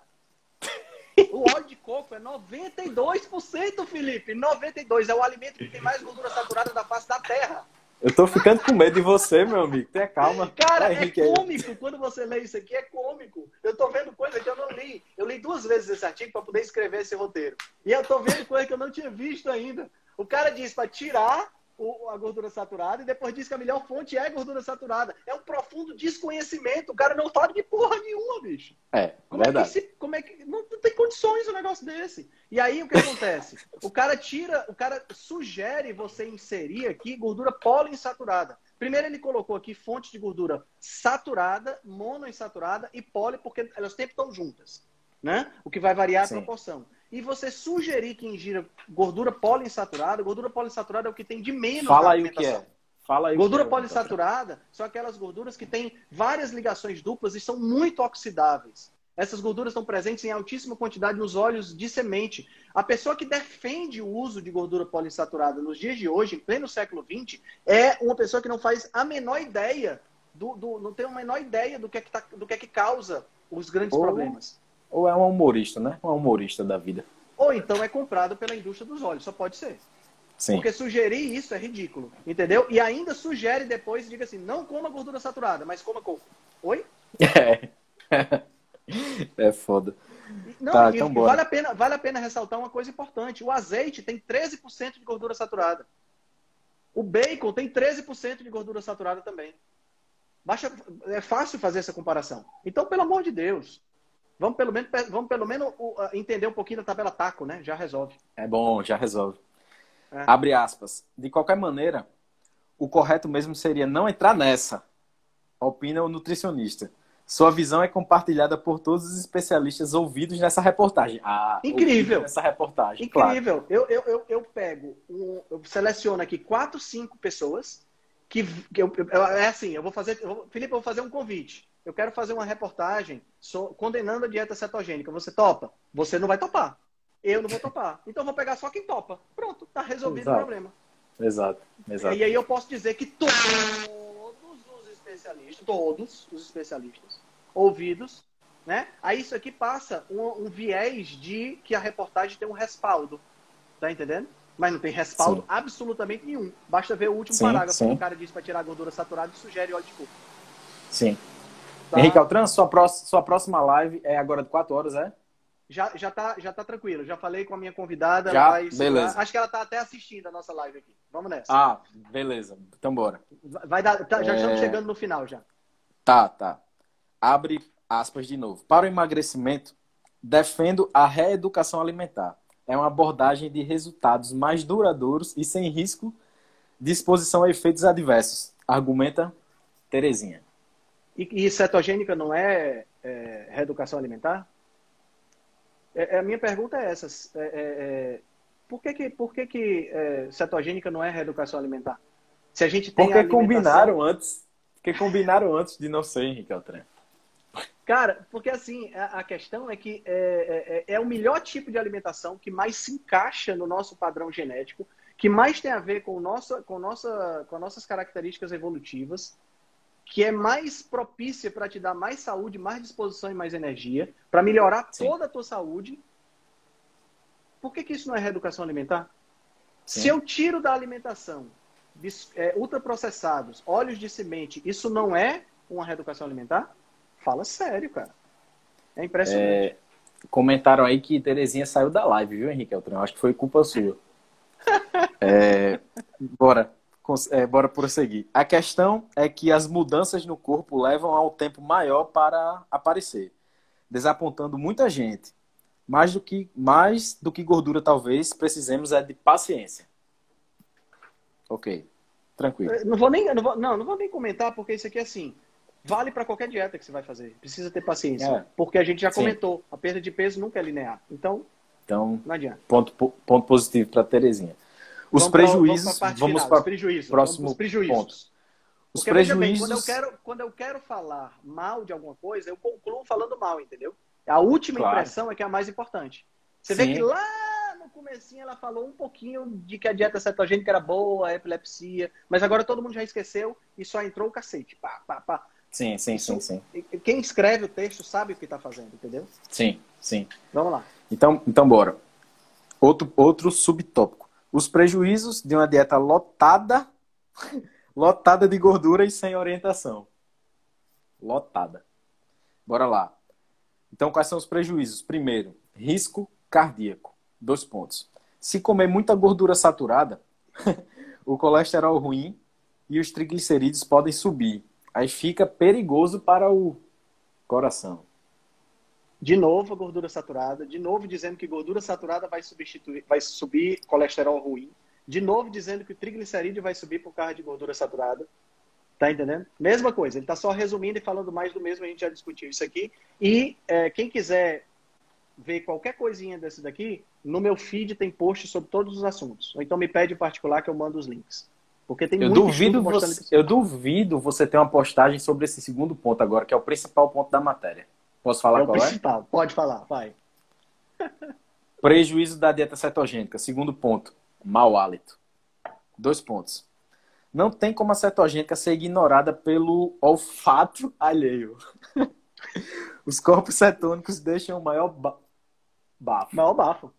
O óleo de coco é 92%, Felipe. 92% é o alimento que tem mais gordura saturada da face da terra. Eu tô ficando com medo de você, meu amigo. Tenha calma. Cara, é, é cômico. Quando você lê isso aqui, é cômico. Eu tô vendo coisa que eu não li. Eu li duas vezes esse artigo para poder escrever esse roteiro. E eu tô vendo coisa que eu não tinha visto ainda. O cara diz para tirar o, a gordura saturada e depois diz que a melhor fonte é a gordura saturada. É um profundo desconhecimento. O cara não fala de porra nenhuma, bicho. É, como verdade. É que se, como é que não, não, tem condições um negócio desse? E aí o que acontece? o cara tira, o cara sugere você inserir aqui gordura poliinsaturada. Primeiro ele colocou aqui fonte de gordura saturada, monoinsaturada e poli, porque elas sempre estão juntas, né? O que vai variar Sim. a proporção e você sugerir que ingira gordura poliinsaturada, gordura poliinsaturada é o que tem de menos Fala aí o que é. Fala aí gordura é, poliinsaturada são aquelas gorduras que têm várias ligações duplas e são muito oxidáveis. Essas gorduras estão presentes em altíssima quantidade nos óleos de semente. A pessoa que defende o uso de gordura poliinsaturada nos dias de hoje, em pleno século XX, é uma pessoa que não faz a menor ideia, do, do não tem a menor ideia do que é que, tá, do que, é que causa os grandes Ou... problemas. Ou é um humorista, né? Um humorista da vida. Ou então é comprado pela indústria dos óleos, só pode ser. Sim. Porque sugerir isso é ridículo, entendeu? E ainda sugere depois, diga assim, não coma gordura saturada, mas coma coco. Oi? É. É foda. Não, tá, então vale, a pena, vale a pena ressaltar uma coisa importante. O azeite tem 13% de gordura saturada. O bacon tem 13% de gordura saturada também. Baixa, é fácil fazer essa comparação. Então, pelo amor de Deus, Vamos pelo menos, vamos pelo menos entender um pouquinho da tabela taco, né? Já resolve. É bom, já resolve. É. Abre aspas. De qualquer maneira, o correto mesmo seria não entrar nessa, opina o nutricionista. Sua visão é compartilhada por todos os especialistas ouvidos nessa reportagem. Ah, Incrível. Nessa reportagem. Incrível. Claro. Eu, eu, eu, eu, pego, um, eu seleciono aqui quatro, cinco pessoas que, que eu, eu, é assim, eu vou fazer, eu vou, Felipe, eu vou fazer um convite eu quero fazer uma reportagem condenando a dieta cetogênica. Você topa? Você não vai topar. Eu não vou topar. Então vou pegar só quem topa. Pronto, tá resolvido Exato. o problema. Exato. Exato. E aí eu posso dizer que todos os especialistas, todos os especialistas ouvidos, né? Aí isso aqui passa um, um viés de que a reportagem tem um respaldo. Tá entendendo? Mas não tem respaldo sim. absolutamente nenhum. Basta ver o último sim, parágrafo sim. que o cara diz para tirar a gordura saturada e sugere óleo de coco. Sim. Tá. Henrique Altran, sua, próxima, sua próxima live é agora de 4 horas, é? Já, já, tá, já tá tranquilo. Já falei com a minha convidada. Já? beleza. Acho que ela tá até assistindo a nossa live aqui. Vamos nessa. Ah, beleza. Então bora. Vai dar, tá, já é... estamos chegando no final já. Tá, tá. Abre aspas de novo. Para o emagrecimento, defendo a reeducação alimentar. É uma abordagem de resultados mais duradouros e sem risco de exposição a efeitos adversos. Argumenta Terezinha. E, e cetogênica não é, é reeducação alimentar? É, é, a minha pergunta é essa. É, é, por que, que, por que, que cetogênica não é reeducação alimentar? Se a gente tem Porque alimentação... combinaram antes. Porque combinaram antes de não ser, Henrique Altran. Cara, porque assim, a, a questão é que é, é, é, o melhor tipo de alimentação que mais se encaixa no nosso padrão genético, que mais tem a ver com, nossa, com, nossa, com nossas características evolutivas, que é mais propícia para te dar mais saúde, mais disposição e mais energia, para melhorar Sim. toda a tua saúde. Por que, que isso não é reeducação alimentar? Sim. Se eu tiro da alimentação é, ultraprocessados, óleos de semente, isso não é uma reeducação alimentar? Fala sério, cara. É impressionante. É, comentaram aí que Terezinha saiu da live, viu, Henrique Eltran? Acho que foi culpa sua. é, bora É, bora prosseguir. A questão é que as mudanças no corpo levam a um tempo maior para aparecer, desapontando muita gente. Mais do que, mais do que gordura, talvez, precisemos é de paciência. Ok, tranquilo. Não vou nem, não vou, não, não vou nem comentar, porque isso aqui é assim. Vale para qualquer dieta que você vai fazer. Precisa ter paciência. É. Porque a gente já Sim. comentou, a perda de peso nunca é linear. Então, então não adianta. Ponto, ponto positivo para Terezinha. Os vamos prejuízos. Pra, vamos para, o próximo prejuízos. ponto. Os Porque, prejuízos. Bem, quando, eu quero, quando eu quero falar mal de alguma coisa, eu concluo falando mal, entendeu? A última claro. impressão é que é a mais importante. Você Sim. vê que lá no comecinho ela falou um pouquinho de que a dieta cetogênica era boa, a epilepsia, mas agora todo mundo já esqueceu e só entrou o cacete. Pá, pá, pá. Sim, sim, sim, sim. Quem escreve o texto sabe o que está fazendo, entendeu? Sim, sim. Vamos lá. Então, então bora. Outro, outro subtópico. Os prejuízos de uma dieta lotada, lotada de gordura e sem orientação. Lotada. Bora lá. Então, quais são os prejuízos? Primeiro, risco cardíaco. Dois pontos. Se comer muita gordura saturada, o colesterol ruim e os triglicerídeos podem subir. Aí fica perigoso para o coração. De novo a gordura saturada, de novo dizendo que gordura saturada vai substituir, vai subir colesterol ruim, de novo dizendo que o triglicerídeo vai subir por causa de gordura saturada. Tá entendendo? Mesma coisa, ele está só resumindo e falando mais do mesmo, a gente já discutiu isso aqui. E é, quem quiser ver qualquer coisinha desse daqui, no meu feed tem post sobre todos os assuntos. Ou então me pede em particular que eu mando os links. Porque tem eu muito duvido você, Eu duvido você ter uma postagem sobre esse segundo ponto agora, que é o principal ponto da matéria. Posso falar é qual o principal. é? Pode falar, vai. Prejuízo da dieta cetogênica. Segundo ponto, mau hálito. Dois pontos. Não tem como a cetogênica ser ignorada pelo olfato alheio. Os corpos cetônicos deixam o maior ba... bafo. Maior bafo.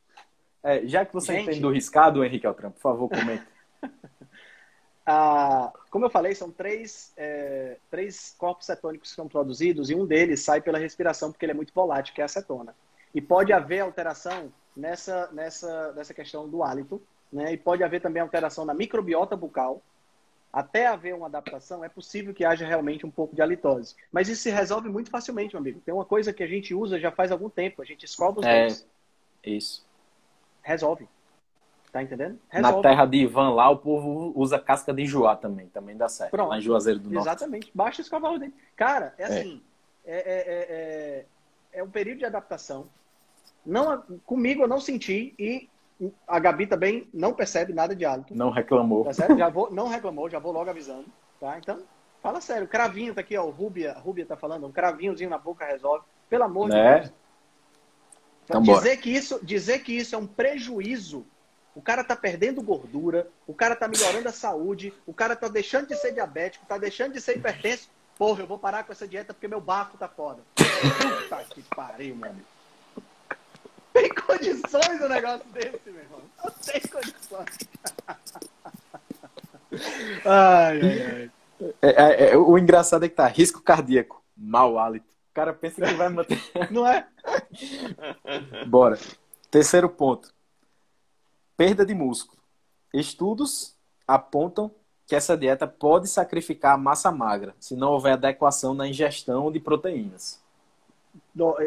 É, já que você Gente... entende do riscado, Henrique Altran, por favor, comente. Ah, como eu falei, são três, é, três corpos cetônicos que são produzidos e um deles sai pela respiração porque ele é muito volátil, que é a acetona. E pode haver alteração nessa, nessa, nessa questão do hálito, né? E pode haver também alteração na microbiota bucal. Até haver uma adaptação, é possível que haja realmente um pouco de halitose. Mas isso se resolve muito facilmente, meu amigo. Tem uma coisa que a gente usa já faz algum tempo. A gente escova os é, dentes. Isso. Resolve. Tá entendendo? Resolve. Na terra de Ivan lá, o povo usa casca de joá também. Também dá certo. Pronto. Lá em Juazeiro do Norte. Exatamente. Baixa escovar o dente. Cara, é, é. assim. É, é, é, é, é um período de adaptação. Não, comigo eu não senti e a Gabi também não percebe nada de hálito. Não reclamou. Tá certo? Já vou, não reclamou, já vou logo avisando. Tá? Então, fala sério. Cravinho tá aqui, ó. O Rúbia, Rúbia tá falando. Um cravinhozinho na boca resolve. Pelo amor né? de Deus. Então, dizer, que isso, dizer que isso é um prejuízo o cara tá perdendo gordura, o cara tá melhorando a saúde, o cara tá deixando de ser diabético, tá deixando de ser hipertenso. Porra, eu vou parar com essa dieta porque meu bafo tá foda. Puta que pariu, amigo. Tem condições um negócio desse, meu irmão? Não tem condições. ai, ai, ai. É, é, é, o engraçado é que tá risco cardíaco, mau hálito. O cara pensa que vai manter. Não é? Bora. Terceiro ponto Perda de músculo. Estudos apontam que essa dieta pode sacrificar a massa magra se não houver adequação na ingestão de proteínas.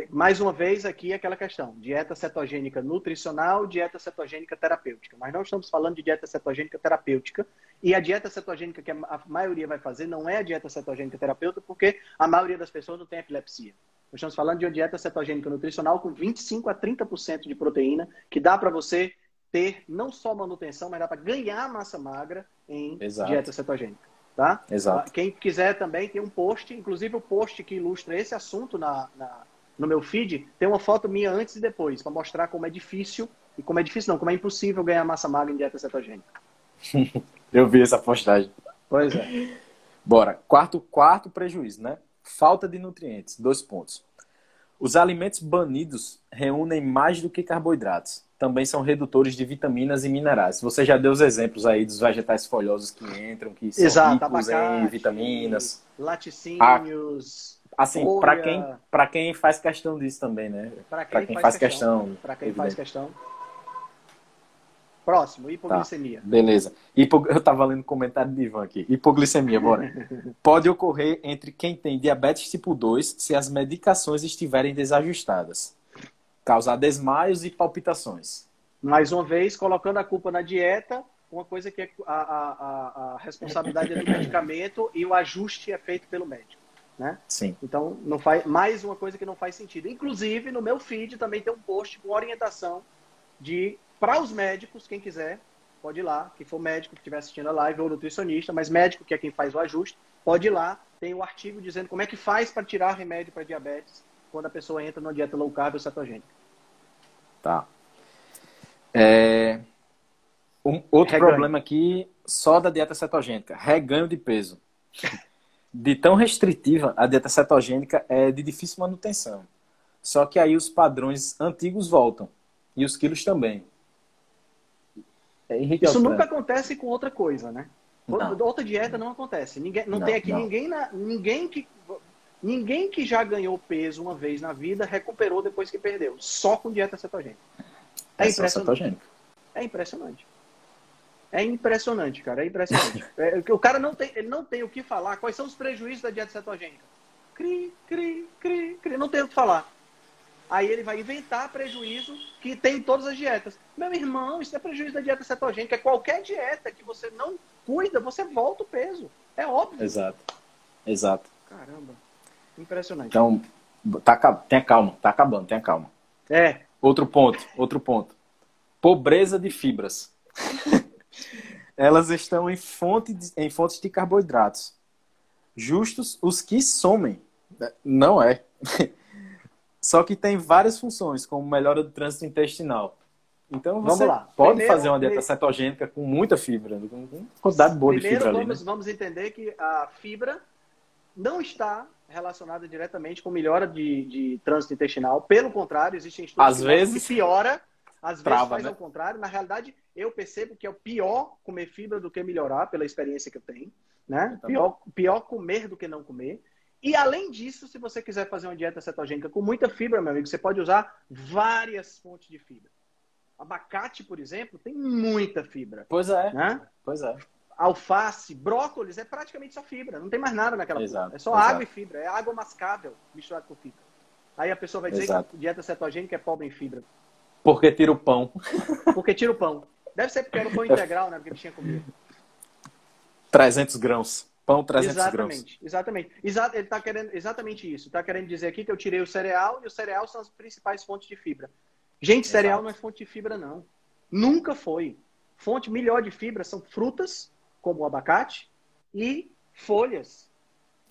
Mais uma vez, aqui aquela questão: dieta cetogênica nutricional, dieta cetogênica terapêutica. Mas não estamos falando de dieta cetogênica terapêutica. E a dieta cetogênica que a maioria vai fazer não é a dieta cetogênica terapêutica, porque a maioria das pessoas não tem epilepsia. Nós estamos falando de uma dieta cetogênica nutricional com 25 a 30% de proteína, que dá para você ter não só manutenção, mas dá para ganhar massa magra em Exato. dieta cetogênica. Tá? Exato. Quem quiser também tem um post, inclusive o post que ilustra esse assunto na, na no meu feed, tem uma foto minha antes e depois, para mostrar como é difícil, e como é difícil não, como é impossível ganhar massa magra em dieta cetogênica. Eu vi essa postagem. Pois é. Bora. Quarto, quarto prejuízo, né? Falta de nutrientes. Dois pontos. Os alimentos banidos reúnem mais do que carboidratos também são redutores de vitaminas e minerais. Você já deu os exemplos aí dos vegetais folhosos que entram, que são Exato, ricos abacate, em vitaminas. Laticínios. Ah, assim, para quem, quem faz questão disso também, né? Para quem, quem, faz, questão. questão para quem evidente. faz questão. Próximo, hipoglicemia. Tá, beleza. Hipo... Eu tava lendo comentário de Ivan aqui. Hipoglicemia, bora. Pode ocorrer entre quem tem diabetes tipo 2 se as medicações estiverem desajustadas. Causar desmaios e palpitações. Mais uma vez, colocando a culpa na dieta, uma coisa que é a, a, a responsabilidade é do medicamento e o ajuste é feito pelo médico. Né? Sim. Então, não faz, mais uma coisa que não faz sentido. Inclusive, no meu feed também tem um post com orientação de para os médicos, quem quiser, pode ir lá, quem for médico que estiver assistindo a live ou nutricionista, mas médico que é quem faz o ajuste, pode ir lá, tem o um artigo dizendo como é que faz para tirar remédio para diabetes quando a pessoa entra numa dieta low carb ou cetogênica. Tá. É... Um, outro reganho. problema aqui, só da dieta cetogênica, reganho de peso. De tão restritiva, a dieta cetogênica é de difícil manutenção. Só que aí os padrões antigos voltam. E os quilos também. É, Isso nunca acontece com outra coisa, né? Não. Outra dieta não acontece. Ninguém, não, não tem aqui não. ninguém, na, ninguém que ninguém que já ganhou peso uma vez na vida recuperou depois que perdeu, só com dieta cetogênica. É, é impressionante. É impressionante. É impressionante, cara. É impressionante. é, o cara não tem, ele não tem o que falar. Quais são os prejuízos da dieta cetogênica? Cri, cri, cri, cri. Não tem o que falar. Aí ele vai inventar prejuízo que tem em todas as dietas. Meu irmão, isso é prejuízo da dieta cetogênica. Qualquer dieta que você não cuida, você volta o peso. É óbvio. Exato. Exato. Caramba. Impressionante. Então, tá, tenha calma. Tá acabando, tenha calma. É. Outro ponto, outro ponto. Pobreza de fibras. Elas estão em, fonte de, em fontes de carboidratos. Justos os que somem. Não é. Só que tem várias funções, como melhora do trânsito intestinal. Então você vamos lá. pode primeiro, fazer uma dieta cetogênica com muita fibra, com quantidade boa primeiro, de fibra vamos, ali. Né? Vamos entender que a fibra não está relacionada diretamente com melhora de, de trânsito intestinal. Pelo contrário, existem estudos às que vezes piora, às trava, vezes faz né? ao contrário. Na realidade, eu percebo que é o pior comer fibra do que melhorar, pela experiência que eu tenho. Né? Pior, pior comer do que não comer. E além disso, se você quiser fazer uma dieta cetogênica com muita fibra, meu amigo, você pode usar várias fontes de fibra. Abacate, por exemplo, tem muita fibra. Pois é. Né? Pois é. Alface, brócolis, é praticamente só fibra. Não tem mais nada naquela Exato, É só exato. água e fibra. É água mascável misturada com fibra. Aí a pessoa vai dizer Exato. que a dieta cetogênica é pobre em fibra. Porque tira o pão. Porque tira o pão. Deve ser porque era o pão integral, né? Porque tinha comido. 300 grãos. Pão 300 exatamente. Exatamente. Exa ele está querendo exatamente isso. Está querendo dizer aqui que eu tirei o cereal e o cereal são as principais fontes de fibra. Gente, Exato. cereal não é fonte de fibra, não. Nunca foi. Fonte melhor de fibra são frutas, como o abacate, e folhas.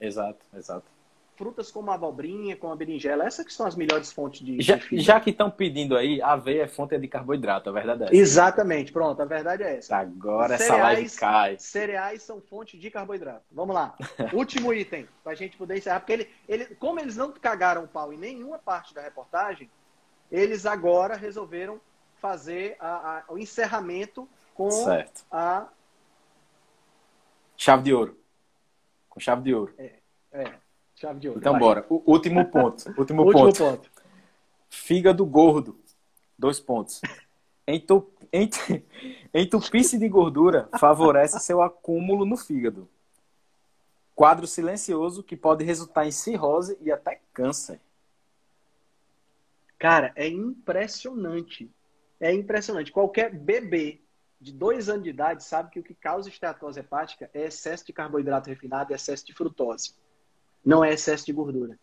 Exato, exato. Frutas como a abobrinha, como a berinjela. Essas que são as melhores fontes de, Já, de já que estão pedindo aí, aveia é fonte de carboidrato, a verdade é essa. Exatamente. Pronto, a verdade é essa. Agora essa Cereais- live cai. Cereais são fonte de carboidrato. Vamos lá. Último item, para a gente poder encerrar. Porque ele, ele, como eles não cagaram o pau em nenhuma parte da reportagem, eles agora resolveram fazer a- a- o encerramento com Certo. a. Chave de ouro. Com chave de ouro. É, chave de ouro. Então Vai. bora. O último ponto. Último, Último ponto. ponto. Fígado gordo. Dois pontos. Entu... ent- Entupir-se de gordura favorece seu acúmulo no fígado. Quadro silencioso que pode resultar em cirrose e até câncer. Cara, é impressionante. É impressionante. Qualquer bebê de dois anos de idade sabe que o que causa esteatose hepática é excesso de carboidrato refinado e excesso de frutose. Não é excesso de gordura.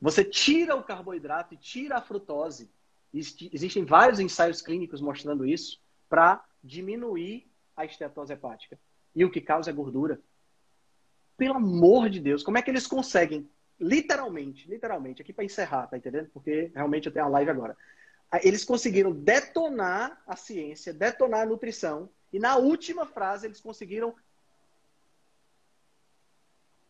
Você tira o carboidrato e tira a frutose. Existe- Existem vários ensaios clínicos mostrando isso para diminuir a esteatose hepática. E o que causa é gordura. Pelo amor de Deus, como é que eles conseguem literalmente, literalmente, aqui para encerrar, tá entendendo? Porque realmente eu tenho a live agora. Ah, Eles conseguiram detonar a ciência, detonar a nutrição, e na última frase eles conseguiram.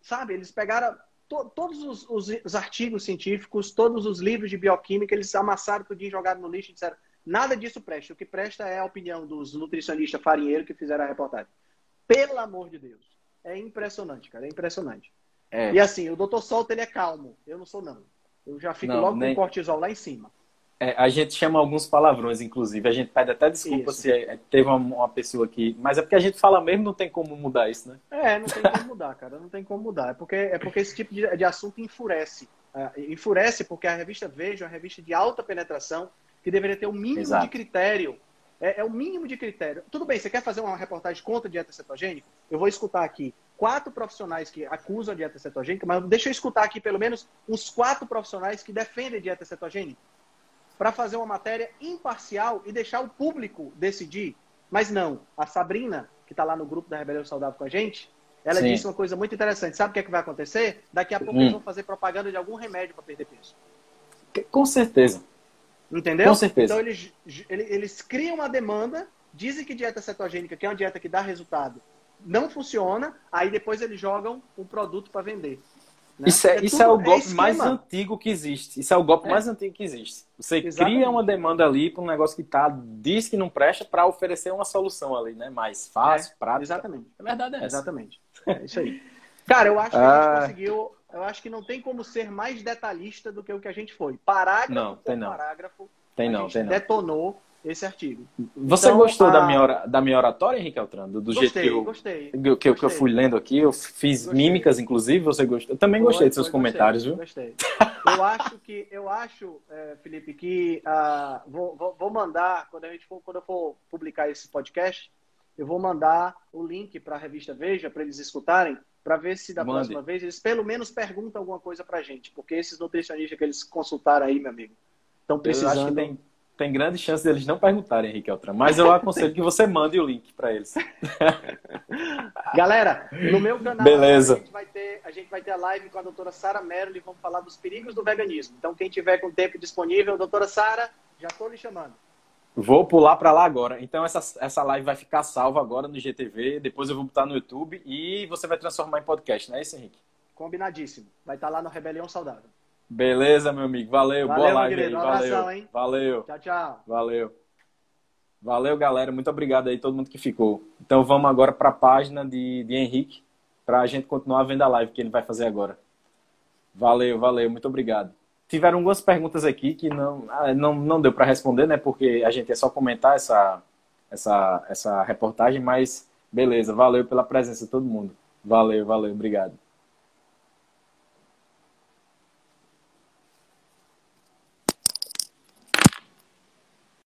Sabe, eles pegaram to- todos os, os- os artigos científicos, todos os livros de bioquímica, eles amassaram tudo e jogaram no lixo e disseram: nada disso presta. O que presta é a opinião dos nutricionistas farinheiros que fizeram a reportagem. Pelo amor de Deus. É impressionante, cara, é impressionante. É, E assim, o doutor Solta, ele é calmo. Eu não sou, não. Eu já fico Não, logo nem- com o cortisol lá em cima. É, a gente chama alguns palavrões, inclusive. A gente pede até desculpa isso. se é, teve uma, uma, pessoa que. Mas é porque a gente fala mesmo, não tem como mudar isso, né? É, não tem como mudar, cara. Não tem como mudar. É porque, é porque esse tipo de, de assunto enfurece. Uh, enfurece porque a revista Veja é uma revista de alta penetração que deveria ter o um mínimo Exato. de critério. É, é, o mínimo de critério. Tudo bem, você quer fazer uma reportagem contra a dieta cetogênica? Eu vou escutar aqui quatro profissionais que acusam a dieta cetogênica, mas deixa eu escutar aqui pelo menos uns quatro profissionais que defendem a dieta cetogênica para fazer uma matéria imparcial e deixar o público decidir. Mas não, a Sabrina, que está lá no grupo da Rebelião Saudável com a gente, ela Sim. disse uma coisa muito interessante. Sabe o que, é que vai acontecer? Daqui a pouco hum. eles vão fazer propaganda de algum remédio para perder peso. Com certeza. Entendeu? Com certeza. Então eles, eles criam uma demanda, dizem que dieta cetogênica, que é uma dieta que dá resultado, não funciona, aí depois eles jogam um produto para vender. Né? Isso, é, é isso é o golpe é mais antigo que existe. Isso é o golpe é. mais antigo que existe. Você Exatamente. cria uma demanda ali para um negócio que tá, diz que não presta para oferecer uma solução ali, né? Mais fácil, é, prática. Exatamente. A verdade é essa. Exatamente. É isso aí. Cara, eu acho que a gente ah. conseguiu. Eu acho que não tem como ser mais detalhista do que o que a gente foi. Parágrafo não, por não. parágrafo. Tem não, tem não. detonou esse artigo. Você então, gostou a... da, minha, da minha oratória, Henrique Altran? Do, do gostei, jeito que eu, gostei, que, gostei. que eu fui lendo aqui, eu fiz gostei. mímicas, inclusive, você gostou? Eu também gostei foi, dos seus comentários, viu? Gostei. eu acho que, eu acho, é, Felipe, que uh, vou, vou, mandar, quando, a gente for, quando eu for publicar esse podcast, eu vou mandar o link para a revista Veja, para eles escutarem, para ver se da Mande. próxima vez eles pelo menos perguntam alguma coisa para a gente, porque esses nutricionistas que eles consultaram aí, meu amigo, estão precisando... tem tem grande chance deles não perguntarem, Henrique Altran. Mas eu aconselho que você mande o link para eles. Galera, no meu canal Beleza. A, gente vai ter, a gente vai ter a live com a doutora Sara Merli e vamos falar dos perigos do veganismo. Então, quem tiver com tempo disponível, doutora Sara, já estou lhe chamando. Vou pular para lá agora. Então, essa, essa live vai ficar salva agora no GTV, depois eu vou botar no YouTube e você vai transformar em podcast, não é isso, Henrique? Combinadíssimo. Vai estar lá no Rebelião Saudável. Beleza, meu amigo. Valeu. Valeu Boa live aí. Um Valeu. Abração, hein? Valeu. Tchau, tchau. Valeu. Valeu, galera. Muito obrigado aí todo mundo que ficou. Então vamos agora para a página de, de Henrique para a gente continuar vendo a live que ele vai fazer agora. Valeu, valeu. Muito obrigado. Tiveram algumas perguntas aqui que não, ah, não, não deu para responder, né? Porque a gente é só comentar essa, essa, essa reportagem, mas beleza. Valeu pela presença de todo mundo. Valeu, valeu. Obrigado.